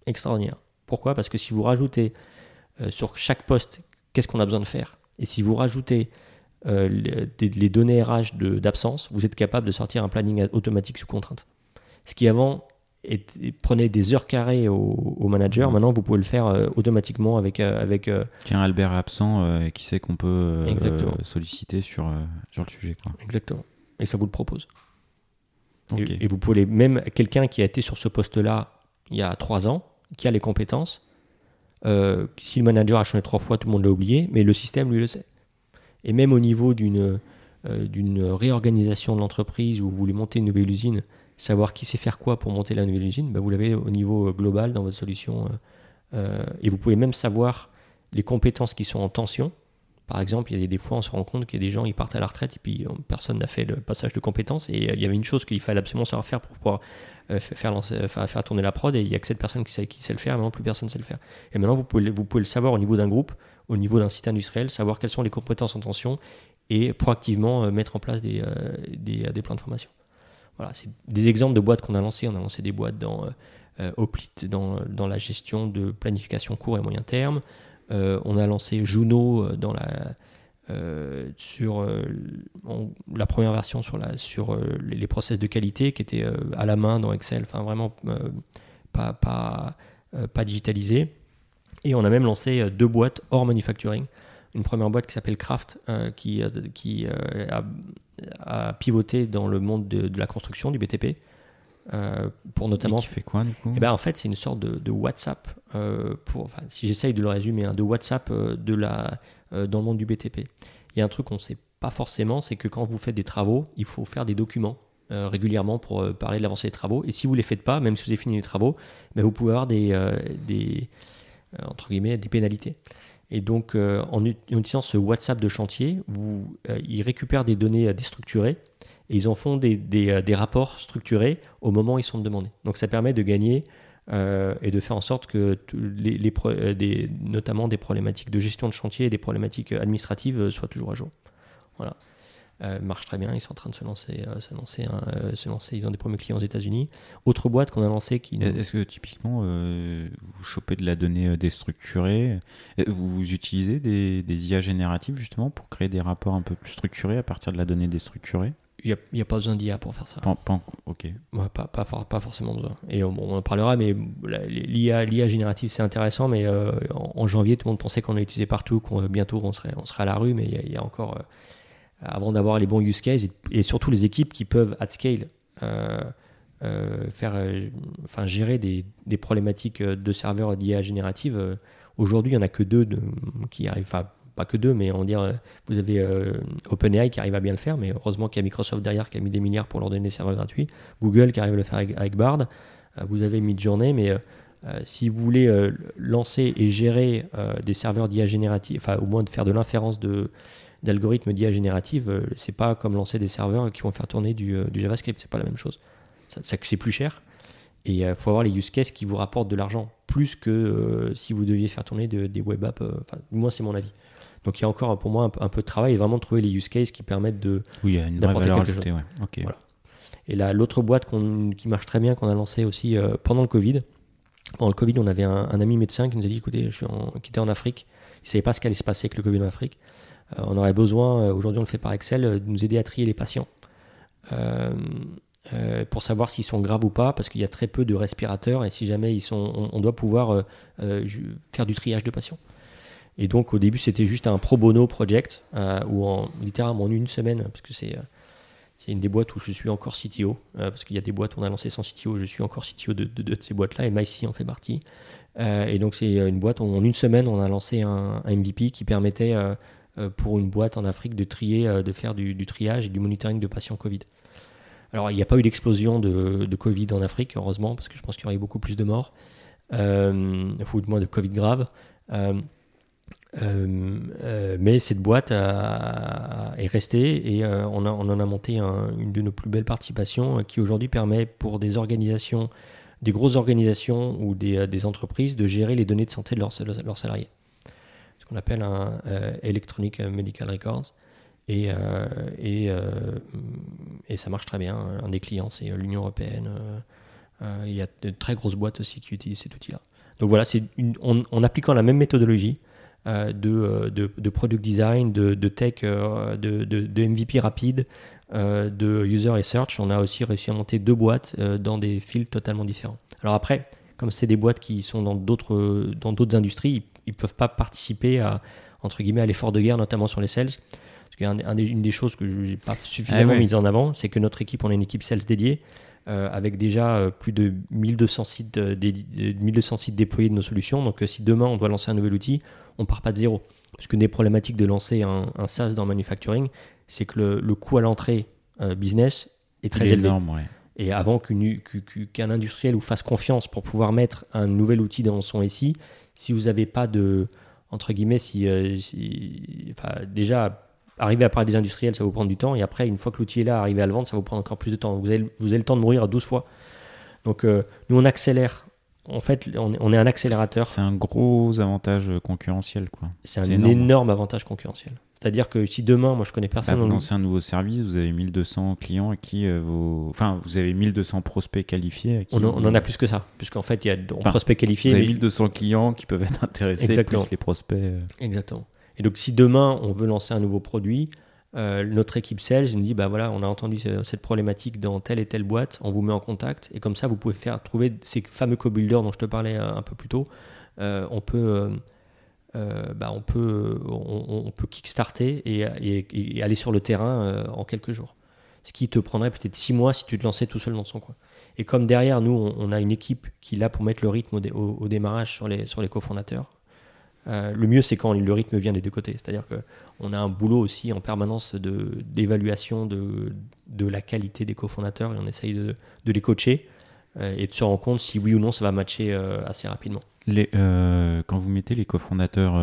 extraordinaire. Pourquoi? Parce que si vous rajoutez euh, sur chaque poste, qu'est-ce qu'on a besoin de faire? Et si vous rajoutez euh, les, les, données RH d'absence, vous êtes capable de sortir un planning automatique sous contrainte. Ce qui avant prenait des heures carrées au, manager, maintenant vous pouvez le faire euh, automatiquement avec... avec Tiens, Albert est absent, qui sait qu'on peut solliciter sur, sur le sujet. Quoi. Exactement. Et ça vous le propose. Et, vous pouvez même quelqu'un qui a été sur ce poste-là il y a trois ans, qui a les compétences, euh, si le manager a changé trois fois, tout le monde l'a oublié, mais le système, lui, le sait. Et même au niveau d'une euh, d'une réorganisation de l'entreprise où vous voulez monter une nouvelle usine, savoir qui sait faire quoi pour monter la nouvelle usine, bah, vous l'avez au niveau global dans votre solution. Euh, et vous pouvez même savoir les compétences qui sont en tension. Par exemple, il y a des, fois, on se rend compte qu'il y a des gens, ils partent à la retraite et puis personne n'a fait le passage de compétences. Et il y avait une chose qu'il fallait absolument savoir faire pour pouvoir euh, faire, lancer, faire, tourner la prod et il n'y a que cette personne qui sait, qui sait le faire, maintenant plus personne ne sait le faire. Et maintenant, vous pouvez, vous pouvez le savoir au niveau d'un groupe, au niveau d'un site industriel, savoir quelles sont les compétences en tension et proactivement euh, mettre en place des, euh, des, plans de formation. Voilà, c'est des exemples de boîtes qu'on a lancées. On a lancé des boîtes dans Oplit, dans, dans, la gestion de planification court et moyen terme. on a lancé Juno dans la euh, sur euh, la première version sur, la, sur euh, les, process de qualité qui étaient à la main dans Excel, enfin vraiment pas, pas, pas digitalisé. Et on a même lancé deux boîtes hors manufacturing. Une première boîte qui s'appelle Craft, qui, qui a, pivoté dans le monde de, la construction, du BTP. pour notamment. Et qui fait quoi du coup? Et eh ben, En fait, c'est une sorte de, WhatsApp, pour, si j'essaye de le résumer, hein, de WhatsApp de la, dans le monde du BTP. Il y a un truc qu'on ne sait pas forcément, c'est que quand vous faites des travaux, il faut faire des documents euh, régulièrement pour euh, parler de l'avancée des travaux. Et si vous ne les faites pas, même si vous avez fini les travaux, ben, vous pouvez avoir des, des, entre guillemets, des pénalités. Et donc, en, utilisant ce WhatsApp de chantier, ils récupèrent des données déstructurées et ils en font des, des, des, rapports structurés au moment où ils sont demandés. Donc, ça permet de gagner euh, et de faire en sorte que les, les euh, des, notamment des problématiques de gestion de chantier et des problématiques administratives euh, soient toujours à jour. Voilà. marche très bien, ils sont en train de se lancer, se lancer, se lancer, ils ont des premiers clients aux États-Unis. Autre boîte qu'on a lancée qui. Est-ce que typiquement vous chopez de la donnée déstructurée? Vous utilisez des, des IA génératives justement pour créer des rapports un peu plus structurés à partir de la donnée déstructurée? Il n'y a, pas besoin d'IA pour faire ça. Pas, ok. pas, pas, pas, forcément besoin. Et on, on en parlera, mais l'IA générative, c'est intéressant, mais euh, en, janvier, tout le monde pensait qu'on l'utilisait partout, qu'on euh, bientôt on serait, on serait à la rue, mais il y, a encore, euh, avant d'avoir les bons use cases, et, surtout les équipes qui peuvent, at scale, faire, enfin, gérer des, des, problématiques de serveurs d'IA générative. Aujourd'hui, il n'y en a que deux de, qui arrivent, pas que deux, mais on dire, vous avez euh, OpenAI qui arrive à bien le faire, mais heureusement qu'il y a Microsoft derrière qui a mis des milliards pour leur donner des serveurs gratuits, Google qui arrive à le faire avec, Bard, euh, vous avez Midjourney, mais euh, si vous voulez lancer et gérer des serveurs d'IA générative, enfin au moins de faire de l'inférence de d'algorithmes d'IA générative, c'est pas comme lancer des serveurs qui vont faire tourner du, du JavaScript, c'est pas la même chose. C'est plus cher. Et il faut avoir les use cases qui vous rapportent de l'argent, plus que si vous deviez faire tourner des web apps. Enfin, moi, c'est mon avis. Donc il y a encore pour moi un, peu de travail et vraiment de trouver les use cases qui permettent de oui, une valeur ajoutée, ouais. Et là, l'autre boîte qui marche très bien, qu'on a lancé aussi euh, pendant le Covid. Pendant le Covid, on avait un, ami médecin qui nous a dit écoutez, je suis en, qui était en Afrique, il ne savait pas ce qu'allait se passer avec le Covid en Afrique. Euh, on aurait besoin, euh, aujourd'hui on le fait par Excel, de nous aider à trier les patients. pour savoir s'ils sont graves ou pas, parce qu'il y a très peu de respirateurs et si jamais ils sont, on doit pouvoir faire du triage de patients. Et donc au début c'était juste un pro bono project euh, où en littéralement en une semaine, parce que c'est euh, une des boîtes où je suis encore CTO, euh, parce qu'il y a des boîtes où on a lancé sans CTO, je suis encore CTO de, de, ces boîtes-là, et MyC en fait partie. et donc c'est une boîte où en une semaine on a lancé un, MVP qui permettait pour une boîte en Afrique de trier, de faire du, triage et du monitoring de patients Covid. Alors il n'y a pas eu d'explosion de, Covid en Afrique, heureusement, parce que je pense qu'il y aurait beaucoup plus de morts, il faut moins de Covid grave. Euh, euh, mais cette boîte est restée et euh, on, en a monté une de nos plus belles participations qui aujourd'hui permet pour des organisations, des grosses organisations ou des, entreprises de gérer les données de santé de leurs, salariés. Ce qu'on appelle un Electronic Medical Records. Et, euh, euh, ça marche très bien. Un des clients, c'est l'Union Européenne. Euh, il y a de très grosses boîtes aussi qui utilisent cet outil-là. Donc voilà, c'est en, appliquant la même méthodologie de, de, de, product design, de, de tech, de, de, MVP rapide, de user et search, on a aussi réussi à monter deux boîtes dans des fils totalement différents. Alors après, comme c'est des boîtes qui sont dans d'autres dans d'autres industries, ils ne peuvent pas participer à entre guillemets à l'effort de guerre, notamment sur les sales. Parce qu'une des choses que je n'ai pas suffisamment ah mise en avant, c'est que notre équipe, on a une équipe sales dédiée, euh, avec déjà euh, plus de 1200 sites, 1200 sites déployés de nos solutions. Donc si demain on doit lancer un nouvel outil, on part pas de zéro. Parce qu'une des problématiques de lancer un, SaaS dans le manufacturing, c'est que le, coût à l'entrée euh, business est très élevé. Et avant qu'un industriel vous fasse confiance pour pouvoir mettre un nouvel outil dans son SI, si vous n'avez pas de, entre guillemets, si, enfin, déjà arriver à parler des industriels, ça vous prend du temps. Et après, une fois que l'outil est là, arriver à le vendre, ça vous prend encore plus de temps. Vous avez, vous avez le temps de mourir 12 fois. Donc, euh, nous, on accélère. En fait, on est un accélérateur. C'est un gros avantage concurrentiel. quoi. C'est un énorme. avantage concurrentiel. C'est-à-dire que si demain, moi je connais personne. Bah, vous lancez un nouveau service, vous avez 1200 clients à qui euh, vous. Enfin, vous avez 1200 prospects qualifiés. on, en a plus que ça, puisqu'en fait, il y a enfin, prospects qualifiés. Vous avez 1200 clients qui peuvent être [laughs] intéressés, Exactement. plus les prospects. Euh. Exactement. Et donc, si demain on veut lancer un nouveau produit, euh, notre équipe sales nous dit bah voilà, on a entendu cette problématique dans telle et telle boîte, on vous met en contact et comme ça vous pouvez faire trouver ces fameux co-builders dont je te parlais un, peu plus tôt. Euh, on peut euh, bah, on peut on, peut kickstarter et, aller sur le terrain en quelques jours. Ce qui te prendrait peut-être six mois si tu te lançais tout seul dans son coin. Et comme derrière nous, on, a une équipe qui est là pour mettre le rythme au, au démarrage sur les, sur les cofondateurs, euh, le mieux, c'est quand le rythme vient des deux côtés. C'est-à-dire qu'on a un boulot aussi en permanence d'évaluation de, de, la qualité des cofondateurs et on essaye de, de les coacher euh, et de se rendre compte si oui ou non ça va matcher euh, assez rapidement. Les, quand vous mettez les cofondateurs,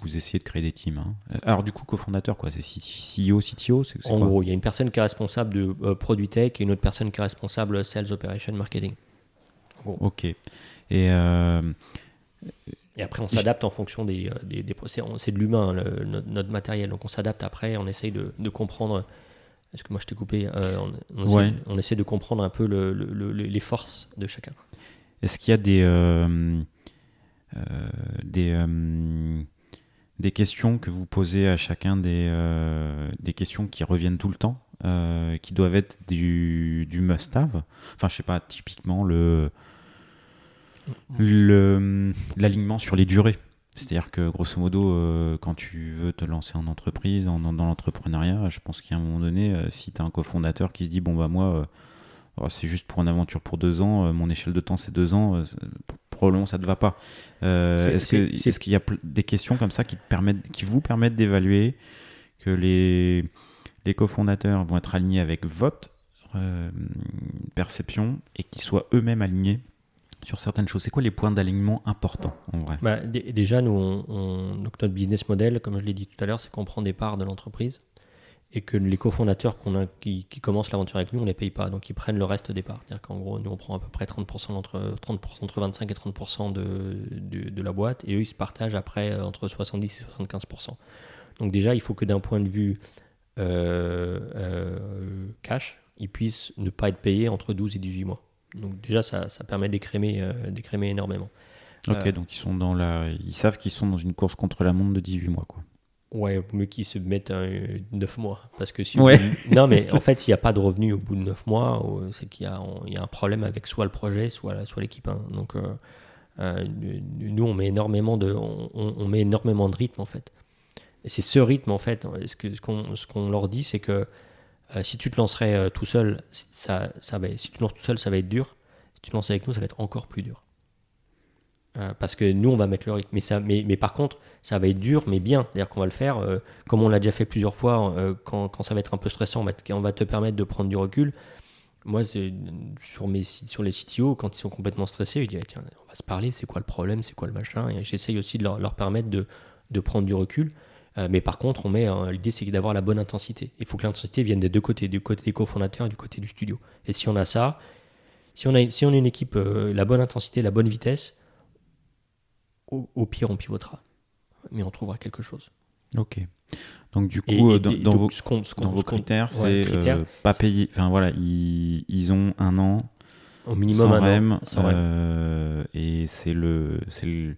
vous essayez de créer des teams. Hein. Alors du coup, cofondateur, quoi C'est CEO, CTO En gros, il y a une personne qui est responsable de produit tech et une autre personne qui est responsable sales, operation, marketing. Ok. Et et après, on s'adapte en fonction des, euh, des, c'est de l'humain, notre, matériel. Donc, on s'adapte après, on essaye de, de comprendre. Est-ce que moi je t'ai coupé euh, on, essaie, de comprendre un peu le, les forces de chacun. Est-ce qu'il y a des, euh, des, des questions que vous posez à chacun des, des questions qui reviennent tout le temps, qui doivent être du, du must-have? Enfin, je sais pas, typiquement le l'alignement sur les durées. C'est-à-dire que grosso modo, euh, quand tu veux te lancer en entreprise, dans l'entrepreneuriat, je pense qu'à un moment donné, euh, si tu as un cofondateur qui se dit, bon bah moi, euh, oh, c'est juste pour une aventure pour deux ans, mon échelle de temps c'est deux ans, probablement ça ne te va pas. Est-ce qu'il y a des questions comme ça qui, te permettent, qui vous permettent d'évaluer que les, les cofondateurs vont être alignés avec votre perception et qu'ils soient eux-mêmes alignés sur certaines choses. C'est quoi les points d'alignement importants en vrai bah, Déjà, nous, on, notre business model, comme je l'ai dit tout à l'heure, c'est qu'on prend des parts de l'entreprise et que les cofondateurs qui, commencent l'aventure avec nous, on ne les paye pas. Donc, ils prennent le reste des parts. C'est-à-dire qu'en gros, nous, on prend à peu près 30%, entre, 30 entre 25 et 30% de, de, la boîte et eux, ils se partagent après euh, entre 70 et 75%. Donc, déjà, il faut que d'un point de vue euh, euh, cash, ils puissent ne pas être payés entre 12 et 18 mois. Donc déjà, ça, ça permet d'écrémer, euh, d'écrémer énormément. Ok, euh, donc ils sont dans la, ils savent qu'ils sont dans une course contre la montre de 18 mois, quoi. Ouais, mieux qu'ils se mettent 9 mois. Parce que si Non, mais en [laughs] fait, s'il n'y a pas de revenus au bout de 9 mois, c'est qu'il y a, il y a un problème avec soit le projet, soit, soit l'équipe. Hein. Donc, euh, nous, on met, énormément de, on, on, met énormément de rythme, en fait. Et c'est ce rythme, en fait, ce qu'on ce qu'on ce qu'on leur dit, c'est que euh, si tu te lancerais euh, tout seul, ça, ça va, si tu lances tout seul, ça va être dur. Si tu te lances avec nous, ça va être encore plus dur. Euh, parce que nous, on va mettre le rythme. Mais, ça, mais, mais par contre, ça va être dur, mais bien. C'est-à-dire qu'on va le faire, comme on l'a déjà fait plusieurs fois, quand, quand, ça va être un peu stressant, on va, te, va te permettre de prendre du recul. Moi, sur, mes, sur les CTO, quand ils sont complètement stressés, je dis tiens, on va se parler, c'est quoi le problème, c'est quoi le machin? Et j'essaye aussi de leur, leur permettre de, de, prendre du recul. Euh, mais par contre, on met l'idée c'est d'avoir la bonne intensité. Il faut que l'intensité vienne des deux côtés, du côté des cofondateurs et du côté du studio. Et si on a ça, si on a, si on a une équipe, euh, la bonne intensité, la bonne vitesse, au, pire on pivotera, mais on trouvera quelque chose. Ok. Donc du coup, et euh, dans, des- dans donc, vos, ce ce dans critères, c'est euh, pas payer. Enfin voilà, ils, ils ont un an au minimum sans un an, REM, sans REM. euh, et c'est le, c'est le, euh,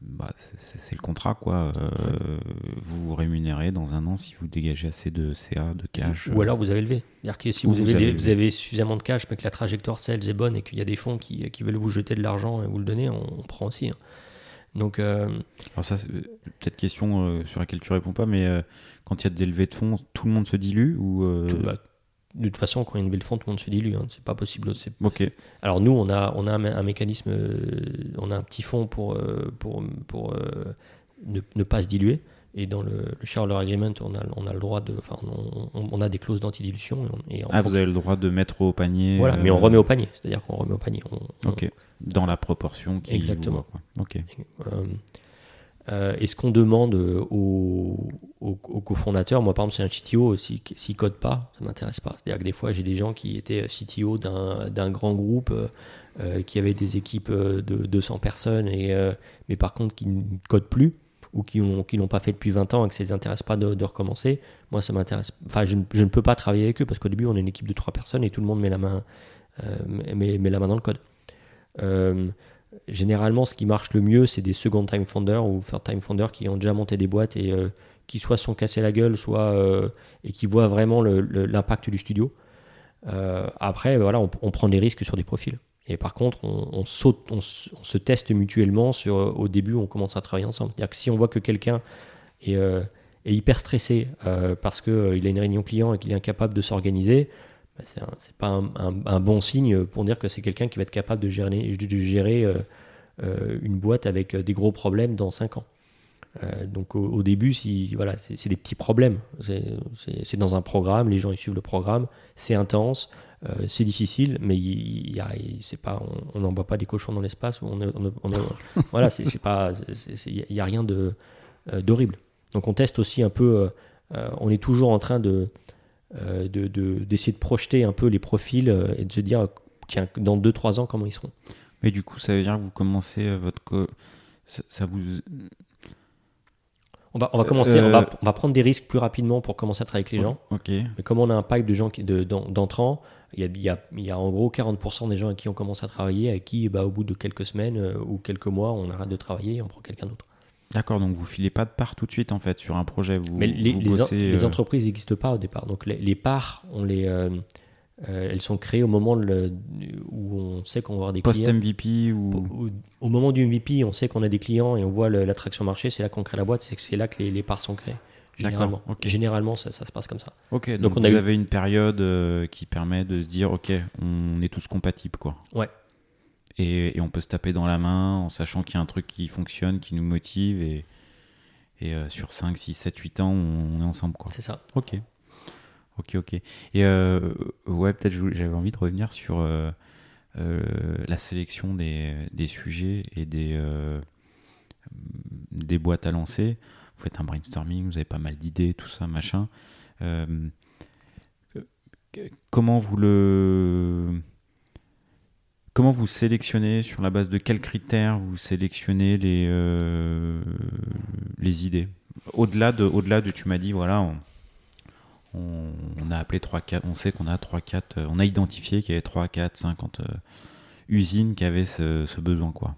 bah, c'est- le contrat quoi. Euh, Vous vous rémunérez dans un an si vous dégagez assez de CA, de cash. Ou alors vous avez levé. C'est-à-dire que si Ou vous, vous avez, avez des- levé. vous avez suffisamment de cash, mais que la trajectoire sales est bonne et qu'il y a des fonds qui, qui veulent vous jeter de l'argent et vous le donner, on, on prend aussi. hein. Donc, euh, Alors ça, c'est peut-être question euh, sur laquelle tu réponds pas, mais euh, quand il y a des levées de fonds, tout le monde se dilue ou euh, tout- bah, de toute façon, quand il y a une de fonds, tout le monde se dilue. hein. C'est pas possible. Ok, Alors nous, on a, on a un, mé- un mécanisme, euh, on a un petit fonds pour, euh, pour, pour euh, ne, ne pas se diluer. Et dans le, le shareholder agreement, on a, on a le droit de, enfin, on, on- on a des clauses d'antidilution. Et, et en ah vous avez le droit de mettre au panier. Voilà, mais on remet au panier. C'est-à-dire qu'on remet au panier. Ok, dans la proportion qui. Exactement. quoi. Ok. Euh, euh, et ce qu'on demande euh, aux, cofondateurs, moi par exemple, c'est un CTO, s'il ne code pas, ça m'intéresse pas. C'est-à-dire que des fois, j'ai des gens qui étaient CTO d'un grand groupe, euh, euh, qui avaient des équipes euh, de 200 personnes, et, euh, mais par contre qui ne codent plus, ou qui n'ont qui l'ont pas fait depuis 20 ans et que ça ne les intéresse pas de, recommencer. Moi, ça m'intéresse. Enfin, je, ne- ne peux pas travailler avec eux parce qu'au début, on est une équipe de 3 personnes et tout le monde met la main, euh, met la main dans le code. Généralement, ce qui marche le mieux, c'est des second time founders ou third time founders qui ont déjà monté des boîtes et euh, qui soit sont cassés la gueule, soit euh, et qui voient vraiment l'impact du studio. Euh, après, voilà, on, prend des risques sur des profils. Et par contre, on, saute, on, se- teste mutuellement sur. Au début, on commence à travailler ensemble. C'est-à-dire que si on voit que quelqu'un est, est hyper stressé parce qu'il a une réunion client et qu'il est incapable de s'organiser, bah, c'est pas un, un- un bon signe pour dire que c'est quelqu'un qui va être capable de gérer, de gérer euh, euh, une boîte avec euh, des gros problèmes dans 5 ans. Euh, donc au, au début, si, voilà, c'est des petits problèmes. C'est- dans un programme, les gens ils suivent le programme, c'est intense, euh, c'est difficile, mais il, y a, il- c'est pas, on- n'envoie pas des cochons dans l'espace. On, on on [laughs] voilà, c'est pas, il n'y a rien de d'horrible. Donc on teste aussi un peu. on est toujours en train de euh, de- de- d'essayer de, projeter un peu les profils euh, et de se dire tiens dans 2-3 ans comment ils seront. Mais du coup, ça veut dire que vous commencez euh, votre. co- Ça, ça vous. On va, on va commencer, on, va, on va prendre des risques plus rapidement pour commencer à travailler avec les gens. Ok. Mais comme on a un pipe de gens qui- de- d'entrants, il y a, il y, a, il y a en gros 40% des gens avec qui on commence à travailler, avec qui bah, au bout de quelques semaines euh, ou quelques mois, on arrête de travailler et on prend quelqu'un d'autre. D'accord, donc vous filez pas de part tout de suite en fait sur un projet. Vous, Mais les, vous les en- bossez, les euh, entreprises n'existent pas au départ. Donc les, les parts, on les, euh, euh, elles sont créées au moment de le- où on sait qu'on va avoir des clients. post-MVP ou. Au, au moment du MVP, on sait qu'on a des clients et on voit l'attraction marché, c'est là qu'on crée la boîte, c'est là que les, parts sont créées. Généralement. Généralement ça, ça se passe comme ça. Ok, donc, Donc on vous a eu- avez une période euh, qui permet de se dire ok, on est tous compatibles quoi. Ouais. Et, et on peut se taper dans la main en sachant qu'il y a un truc qui fonctionne, qui nous motive et, et euh, sur 5, 6, 7, 8 ans, on, on est ensemble quoi. C'est ça. Ok. Ok, ok. Et euh, ouais, peut-être j'avais envie de revenir sur euh, euh, la sélection des, des sujets et des, euh, des boîtes à lancer. Vous faites un brainstorming, vous avez pas mal d'idées, tout ça, machin. Comment vous le. Comment vous sélectionnez, sur la base de quels critères vous sélectionnez les, euh, les idées? Au-delà de, au-delà de, tu m'as dit, voilà, on, on, a appelé 3, 4, on sait qu'on a 3, 4, euh, on a identifié qu'il y avait 3, 4, 50 euh, usines qui avaient ce, ce besoin, quoi.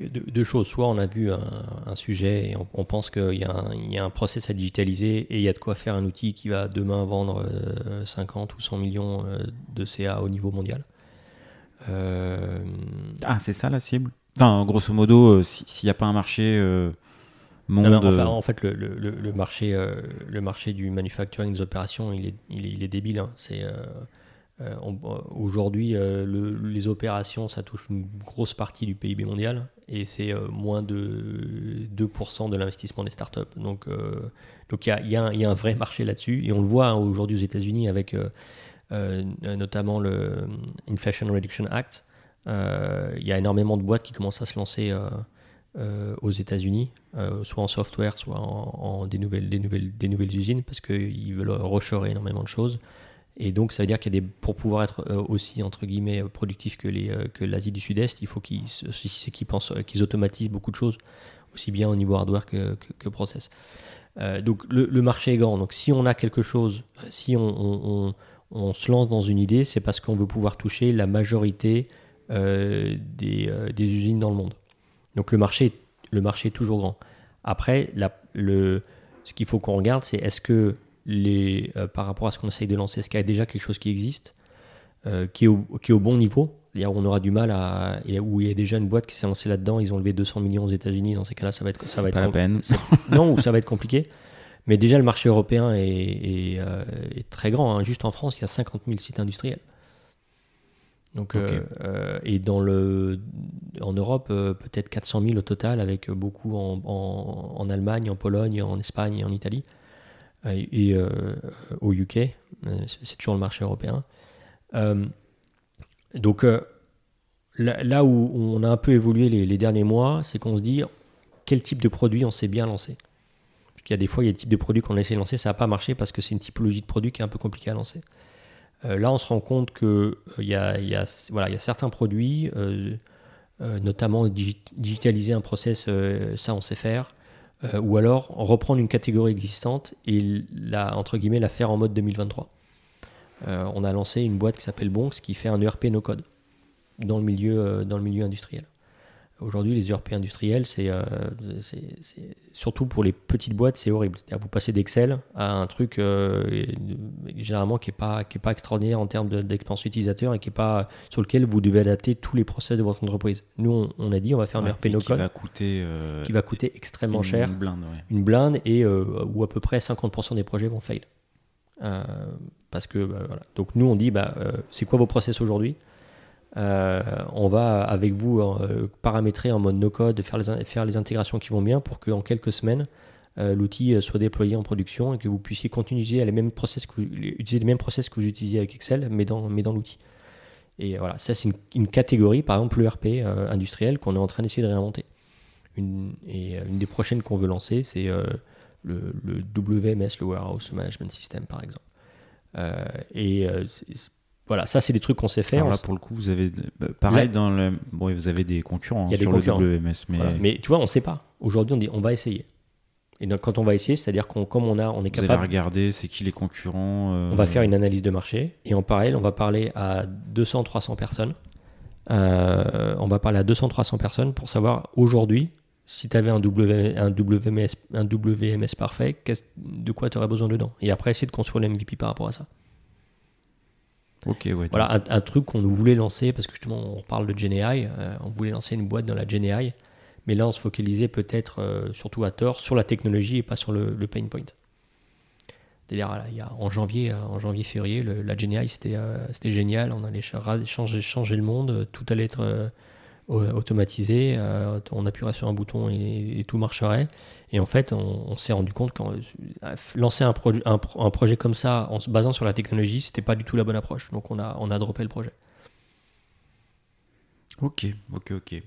Deux, choses. Soit on a vu un, sujet et on, pense qu'il y, a un- il y a un process à digitaliser et il y a de quoi faire un outil qui va demain vendre euh, 50 ou 100 millions euh, de CA au niveau mondial. Euh, Ah, c'est ça la cible? Enfin, grosso modo, euh, si- s'il n'y a pas un marché euh, monde. non, mais enfin, en fait, le, le- le- le marché, euh, le marché du manufacturing des opérations, il est, il est, il est débile. hein. C'est euh, aujourd'hui euh, le- les opérations, ça touche une grosse partie du PIB mondial et c'est moins de 2% de l'investissement des startups. Donc, euh, donc il y a, il y a un- il y a un vrai marché là-dessus et on le voit hein, aujourd'hui aux États-Unis avec notamment le Inflation Reduction Act. Euh, Il y a énormément de boîtes qui commencent à se lancer. euh, euh, aux États-Unis, euh, soit en software, soit en, des, nouvelles, des, nouvelles, des nouvelles usines, parce qu'ils veulent reshorer énormément de choses. Et donc, ça veut dire qu'il y a des, pour pouvoir être euh, aussi, entre guillemets, productif que, les, euh, que l'Asie du Sud-Est, il faut qu'ils, qu'ils, pensent- qu'ils automatisent beaucoup de choses, aussi bien au niveau hardware que, que, process. Euh, donc le, marché est grand. Donc si on a quelque chose, si on- on se lance dans une idée, c'est parce qu'on veut pouvoir toucher la majorité euh, des, euh, des usines dans le monde. Donc le marché, le marché est toujours grand. Après, la- le, ce qu'il faut qu'on regarde, c'est est-ce que les, euh, par rapport à ce qu'on essaye de lancer, est-ce qu'il y a déjà quelque chose qui existe, qui, est au, qui est au bon niveau? C'est-à-dire où on aura du mal à. où il y a déjà une boîte qui s'est lancée là-dedans, ils ont levé 200 millions aux États-Unis, dans ces cas-là, ça va être, ça va être pas la peine. non, ou ça va être compliqué. Mais déjà, le marché européen est, est, euh, est très grand. hein. Juste en France, il y a 50 000 sites industriels. Donc, euh, euh, et dans le, en Europe, euh, peut-être 400 000 au total, avec beaucoup en, en, en Allemagne, en Pologne, en Espagne et en Italie. Et, au UK, c'est toujours le marché européen. Donc, là, là où on a un peu évolué les, les derniers mois, c'est qu'on se dit quel type de produit on s'est bien lancé. Qu'il y a des fois, il y a des types de produits qu'on a essayé de lancer, ça n'a pas marché parce que c'est une typologie de produit qui est un peu compliquée à lancer. Euh, là, on se rend compte que euh, y, a, y, a, voilà, il y a certains produits, euh, notamment digi- digitaliser un process, ça on sait faire, ou alors reprendre une catégorie existante et la, entre guillemets, la faire en mode 2023. Euh, on a lancé une boîte qui s'appelle Bonx qui fait un ERP no code dans le milieu, dans le milieu industriel. Aujourd'hui, les ERP industriels, c'est euh, c'est- surtout pour les petites boîtes, c'est horrible. Vous passez d'Excel à un truc euh, généralement qui n'est pas, qui est pas extraordinaire en termes de- d'expérience utilisateur et qui est pas sur lequel vous devez adapter tous les process de votre entreprise. Nous, on, on a dit, on va faire un Ouais, ERP no qui code va coûter euh, qui va coûter extrêmement une cher blinde, ouais. une blinde et où à peu près 50% des projets vont fail. Parce que bah, voilà. Donc nous on dit bah, c'est quoi vos process aujourd'hui? Euh, On va avec vous euh, paramétrer en mode no code, faire les, intégrations qui vont bien pour qu'en quelques semaines euh, l'outil soit déployé en production et que vous puissiez continuer à utiliser les mêmes process que vous, les mêmes process que vous utilisiez avec Excel mais dans, l'outil. Et voilà, ça c'est une, catégorie, par exemple l'ERP euh, industriel qu'on est en train d'essayer de réinventer. Une, et une des prochaines qu'on veut lancer, c'est le, le WMS, le Warehouse Management System, par exemple. Voilà, ça, c'est des trucs qu'on sait faire. Alors là, pour le coup, vous avez bah, pareil Là- dans le. Bon, vous avez des concurrents Il y a hein, des sur concurrents. le WMS, mais, voilà. Mais tu vois, on ne sait pas. Aujourd'hui, on dit on va essayer. Et donc, quand on va essayer, c'est-à-dire qu'on, comme on, a, on est vous allez regarder c'est qui les concurrents. euh, on va faire une analyse de marché. Et en parallèle, on va parler à 200-300 personnes. Euh, on va parler à 200-300 personnes pour savoir aujourd'hui, si tu avais un, w, un, WMS, un WMS parfait, de quoi tu aurais besoin dedans? Et après, essayer de construire l'MVP par rapport à ça. Ouais. Voilà, un, un truc qu'on voulait lancer, parce que justement, on parle de GenAI, euh, on voulait lancer une boîte dans la GenAI, mais là, on se focalisait peut-être, euh, surtout à tort, sur la technologie et pas sur le, le pain point. C'est-à-dire, voilà, il y a, en janvier, euh, en janvier, février, le- la GenAI, c'était euh, c'était génial, on allait cha- changer, changer le monde, tout allait être automatisé, euh, on appuierait sur un bouton et, tout marcherait. Et en fait, on, s'est rendu compte qu'en lancer un, projet comme ça en se basant sur la technologie, c'était pas du tout la bonne approche. Donc on a, on droppé le projet. Ok, ok, ok.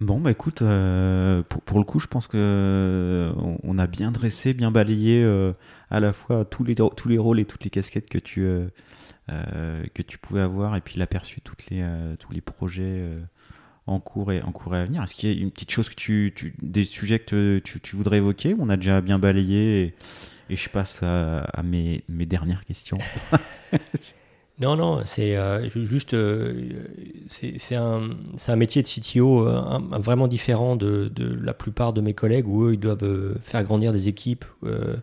Bon, bah écoute, euh, pour, le coup, je pense que euh, on, a bien dressé, bien balayé euh, à la fois tous les, tous les rôles et toutes les casquettes que tu, euh, euh, que tu pouvais avoir, et puis l'aperçu toutes les, euh, tous les projets euh, en cours et en cours et à venir. Est-ce qu'il y a une petite chose que tu, des sujets que tu, tu voudrais évoquer On a déjà bien balayé, et, je passe à, mes, mes dernières questions? [laughs] Non, non, c'est euh, ju- juste, euh, c'est un, un métier de CTO euh, vraiment différent de, la plupart de mes collègues où eux, ils doivent euh, faire grandir des équipes euh,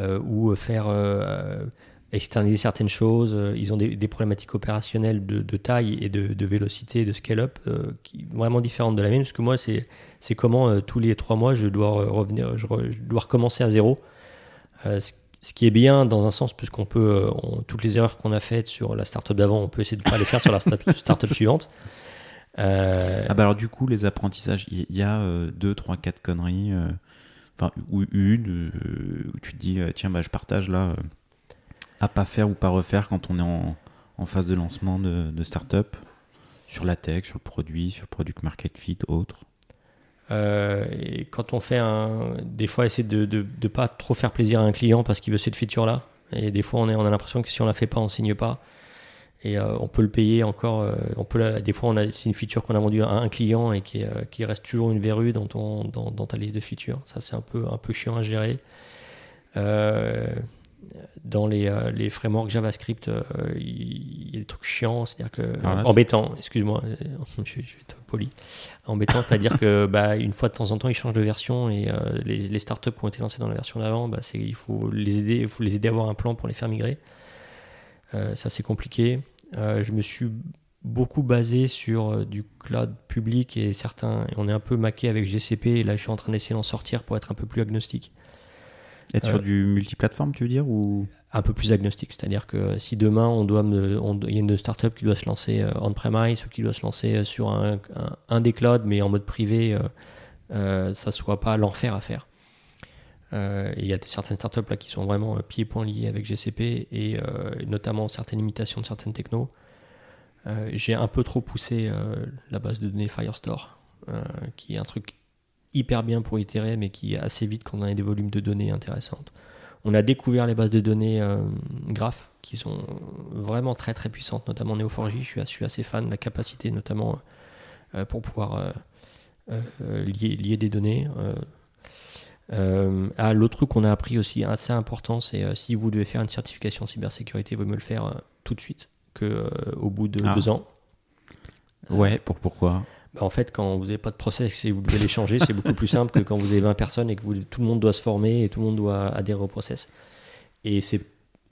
euh, ou faire euh, externaliser certaines choses. Euh, Ils ont des, des problématiques opérationnelles de, de taille et de, de vélocité, de scale-up, euh, qui vraiment différentes de la mienne. Parce que moi, c'est c'est comment euh, tous les trois mois, je dois revenir, je, re- je dois recommencer à zéro. Euh, ce ce qui est bien dans un sens, puisqu'on peut, euh, on- toutes les erreurs qu'on a faites sur la startup d'avant, on peut essayer de ne pas les faire sur la start- [laughs] startup suivante. Euh, Ah bah alors du coup les apprentissages, il y, y a euh, deux, trois, quatre conneries, euh, enfin ou une où tu te dis tiens bah je partage là euh, à pas faire ou pas refaire quand on est en, phase de lancement de, de start-up sur la tech, sur le produit, sur le product market fit, autre. Euh, quand on fait un. Des fois, essayer de ne pas trop faire plaisir à un client parce qu'il veut cette feature-là. Et des fois, on, est, on a l'impression que si on la fait pas, on signe pas. Et on peut le payer encore. on peut des fois, c'est une feature qu'on a vendue à un client et qui, reste toujours une verrue dans, ta liste de features. Ça, c'est un peu, un peu chiant à gérer dans les, euh, les, frameworks JavaScript, euh, il y a des trucs chiants, c'est-à-dire que ah, embêtant, excuse-moi, euh, [laughs] je, vais être poli, embêtant, c'est-à-dire que [laughs] bah, une fois de temps en temps, ils changent de version et les, les, startups qui ont été lancées dans la version d'avant, bah, il faut les aider, il faut les aider à avoir un plan pour les faire migrer. ça c'est compliqué. je me suis beaucoup basé sur du cloud public et certains, on est un peu maqué avec GCP et là je suis en train d'essayer d'en sortir pour être un peu plus agnostique. Être sur euh, du multiplateforme, tu veux dire ou? Un peu plus agnostique, c'est-à-dire que si demain on doit, il y a une startup qui doit se lancer euh, on-premise ou qui doit se lancer euh, sur un, un, des clouds mais en mode privé, euh, ça soit pas l'enfer à faire. il y a certaines startups là qui sont vraiment pieds points liés avec GCP et notamment certaines limitations de certaines technos. J'ai un peu trop poussé la base de données Firestore, qui est un truc hyper bien pour itérer, mais qui assez vite quand on a des volumes de données intéressantes. On a découvert les bases de données euh, graph qui sont vraiment très très puissantes, notamment Neo4j. Je suis, assez fan de la capacité, notamment euh, pour pouvoir euh, lier, lier, des données. ah, l'autre truc qu'on a appris aussi assez important, c'est si vous devez faire une certification cybersécurité, vous me le faire tout de suite que au bout de ah. deux ans. Ouais, pour pourquoi? Bah, en fait, quand vous n'avez pas de process et vous devez les changer, c'est beaucoup plus simple que quand vous avez 20 personnes et que tout le monde doit se former et tout le monde doit adhérer au process. Et c'est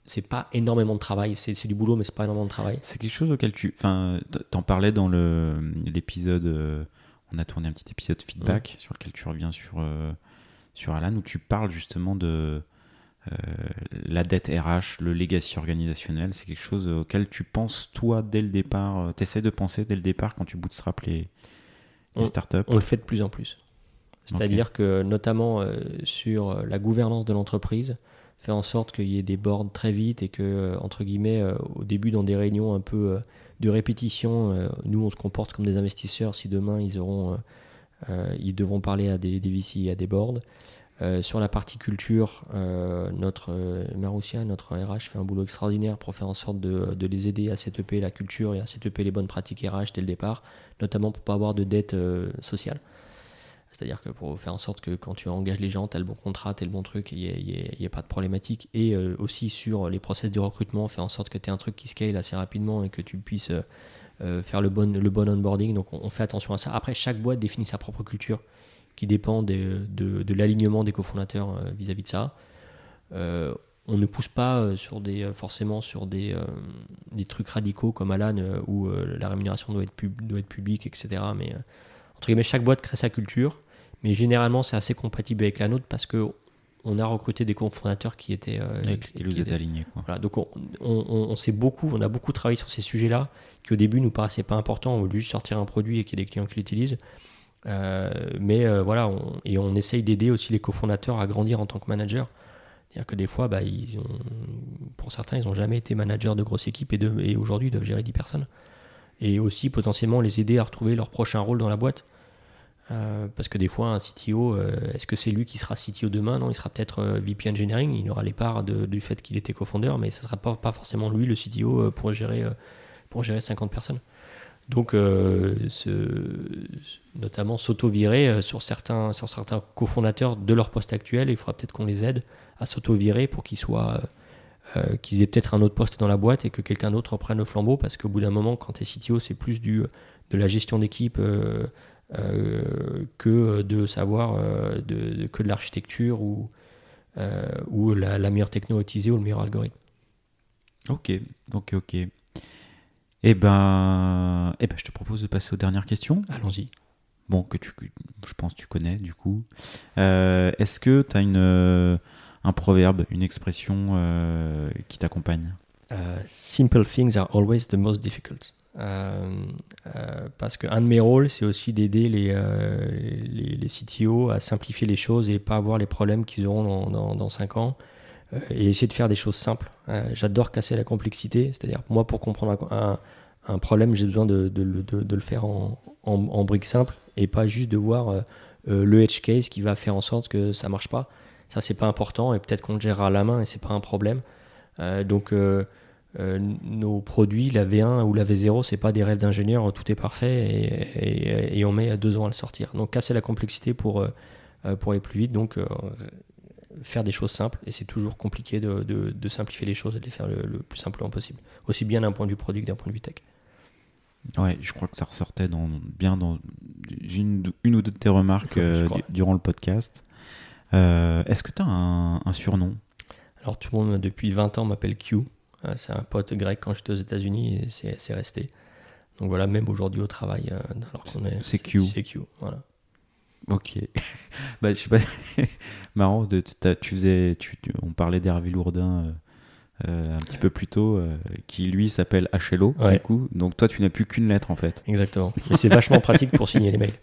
c'est pas énormément de travail, c'est du boulot, mais c'est pas énormément de travail. C'est quelque chose auquel tu. Enfin, t'en parlais dans l'épisode. Euh, on a tourné un petit épisode feedback mmh. sur lequel tu reviens sur, euh, sur Alan, où tu parles justement de euh, la dette RH, le legacy organisationnel. C'est quelque chose auquel tu penses, toi, dès le départ. tu essaies de penser dès le départ quand tu bootstraps les, on, le fait de plus en plus. C'est-à-dire que notamment euh, sur euh, la gouvernance de l'entreprise, faire en sorte qu'il y ait des boards très vite et que, euh, entre guillemets, au début dans des réunions un peu de répétition, nous on se comporte comme des investisseurs si demain ils auront, ils devront parler à des, des VC et à des boards. Euh, sur la partie culture, euh, notre euh, Maroussia, notre RH, fait un boulot extraordinaire pour faire en sorte de, les aider à setuper la culture et à setuper les bonnes pratiques RH dès le départ, notamment pour pas avoir de dette sociale. C'est-à-dire que pour faire en sorte que quand tu engages les gens, tu as le bon contrat, tu as le bon truc, il n'y a, pas de problématique. Et aussi sur les process de recrutement, faire en sorte que tu aies un truc qui scale assez rapidement et que tu puisses faire le bon, le bon onboarding. Donc on, fait attention à ça. Après, chaque boîte définit sa propre culture qui dépend de, de l'alignement des cofondateurs euh, vis-à-vis de ça. Euh, on ne pousse pas euh, sur des, forcément sur des, des trucs radicaux comme Alan où la rémunération doit être, pub, doit être publique, etc. Mais entre guillemets, chaque boîte crée sa culture, mais généralement c'est assez compatible avec la nôtre parce que on a recruté des cofondateurs qui étaient avec qui, vous êtes alignés. Voilà, donc on, on, beaucoup, on a beaucoup travaillé sur ces sujets-là qui au début nous paraissaient pas importants. On voulait juste sortir un produit et qu'il y ait des clients qui l'utilisent. Euh, mais euh, voilà, et on essaye d'aider aussi les cofondateurs à grandir en tant que manager. C'est-à-dire que des fois, bah, pour certains, ils n'ont jamais été managers de grosses équipes et, et aujourd'hui ils doivent gérer 10 personnes. Et aussi potentiellement les aider à retrouver leur prochain rôle dans la boîte. Euh, parce que des fois, un CTO, est-ce que c'est lui qui sera CTO demain? Non, il sera peut-être VP Engineering, il aura les parts du fait qu'il était cofondeur, mais ce ne sera pas, pas forcément lui le CTO pour gérer, pour gérer 50 personnes. Donc, euh, notamment s'auto-virer euh, sur certains, sur certains cofondateurs de leur poste actuel. Il faudra peut-être qu'on les aide à s'auto-virer pour qu'ils soient, euh, qu'ils aient peut-être un autre poste dans la boîte et que quelqu'un d'autre reprenne le flambeau. Parce qu'au bout d'un moment, quand tu es CTO, c'est plus du, de la gestion d'équipe que de savoir que de l'architecture ou, ou la, la meilleure techno utilisée ou le meilleur algorithme. Ok, ok, ok. Eh ben, eh ben, je te propose de passer aux dernières questions. Allons-y. Bon, que tu, je pense que tu connais du coup. Euh, est-ce que tu as une, euh, un proverbe, une expression euh, qui t'accompagne? Simple things are always the most difficult. parce qu'un de mes rôles, c'est aussi d'aider les, les, les, CTO à simplifier les choses et pas avoir les problèmes qu'ils auront dans, dans, dans 5 ans et essayer de faire des choses simples. J'adore casser la complexité, c'est-à-dire moi pour comprendre un, problème, j'ai besoin de, le faire en, en, briques simples et pas juste de voir euh, euh, le edge case qui va faire en sorte que ça marche pas. Ça, c'est pas important et peut-être qu'on le gérera à la main et c'est pas un problème. Euh, donc, euh, nos produits, la V1 ou la V0, c'est pas des rêves d'ingénieur, tout est parfait et, on met deux ans à le sortir. Donc casser la complexité pour, euh, euh, aller plus vite, donc euh, faire des choses simples et c'est toujours compliqué de, de- de simplifier les choses et de les faire le, le plus simplement possible, aussi bien d'un point de vue produit que d'un point de vue tech. Ouais, je crois que ça ressortait dans, bien dans une, une ou deux de tes remarques euh, durant le podcast. Euh, Est-ce que tu as un, un surnom? Alors tout le monde depuis 20 ans m'appelle Q. Euh, C'est un pote grec quand j'étais aux États-Unis et c'est resté. Donc voilà, même aujourd'hui au travail, alors qu'on est. C'est Q. C'est Q. Voilà. Ok. [laughs] bah, je sais pas. Marrant, de, tu faisais, tu, tu- on parlait d'Hervé Lourdin euh, euh, un petit peu plus tôt, euh, qui lui s'appelle HLO, du coup. Donc toi, tu n'as plus qu'une lettre en fait. Exactement. [laughs] Mais c'est vachement pratique pour signer les mails.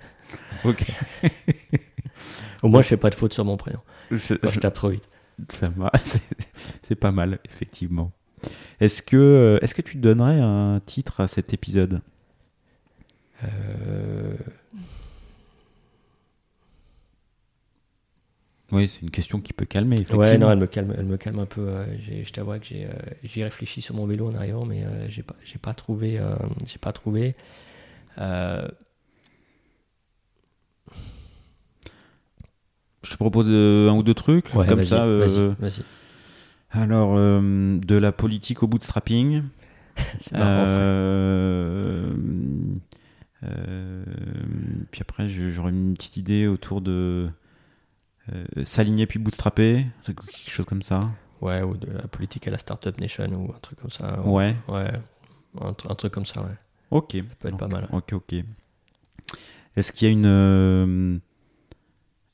Ok. Au moins, je fais pas de faute sur mon prénom. Je tape trop vite. Ça va, [laughs] c'est- pas mal, effectivement. Est-ce que, est-ce que tu donnerais un titre à cet épisode? Euh, Oui, c'est une question qui peut calmer. Ouais, non, elle me calme, elle me calme un peu. euh, je t'avoue que j'ai, euh, j'y réfléchi sur mon vélo en arrivant, mais euh, j'ai pas, j'ai pas trouvé, j'ai pas trouvé. Je te propose un ou deux trucs, ouais, comme ça. vas-y, vas-y. Alors, euh, de la politique au bootstrapping. [laughs] Euh, euh, puis après, j'aurais une petite idée autour de s'aligner puis bootstrapper, quelque chose comme ça. Ouais, ou de la politique à la Startup Nation ou un truc comme ça. Ouais, Ouais, un, tr- un truc comme ça, ouais. ok. Ça peut être pas mal. Ok, ok. Est-ce qu'il y a une. euh,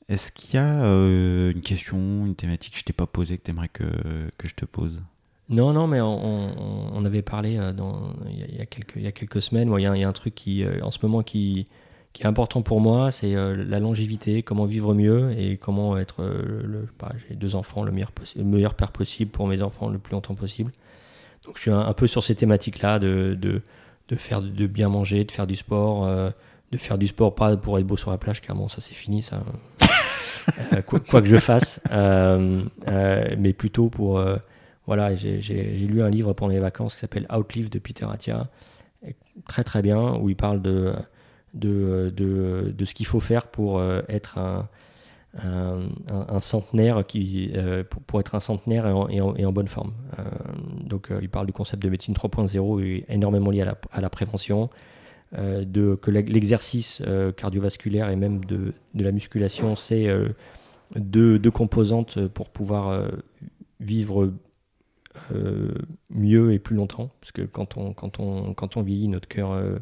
Est-ce qu'il y a euh, une question, une thématique que je t'ai pas posée que tu aimerais que, que je te pose? Non, non, mais on, on- on avait parlé euh, dans, il, y a, quelques, il y a quelques semaines. Moi, il y a, il y a un truc qui, euh, en ce moment, qui, qui est important pour moi, c'est euh, la longévité, comment vivre mieux et comment être euh, le. bah, J'ai deux enfants, le meilleur, père possible pour mes enfants le plus longtemps possible. Donc, je suis un, peu sur ces thématiques-là de, de, faire de bien manger, de faire du sport, euh, de faire du sport pas pour être beau sur la plage, car bon, ça c'est fini, ça. Quoi, que je fasse, mais plutôt pour voilà, j'ai lu un livre pendant les vacances qui s'appelle Outlive de Peter Attia, très très bien, où il parle de, de, de, de ce qu'il faut faire pour euh, être un, un, centenaire, qui, euh, pour, être un centenaire et en, et en- bonne forme. Euh, donc euh, il parle du concept de médecine 3.0 et énormément lié à la, à la prévention. euh, de, que l'ex- l'exercice euh, cardiovasculaire et même de, de la musculation, c'est euh, deux, deux composantes pour pouvoir euh, vivre euh, mieux et plus longtemps. Parce que quand on, quand on, quand on vieillit, notre cœur, euh,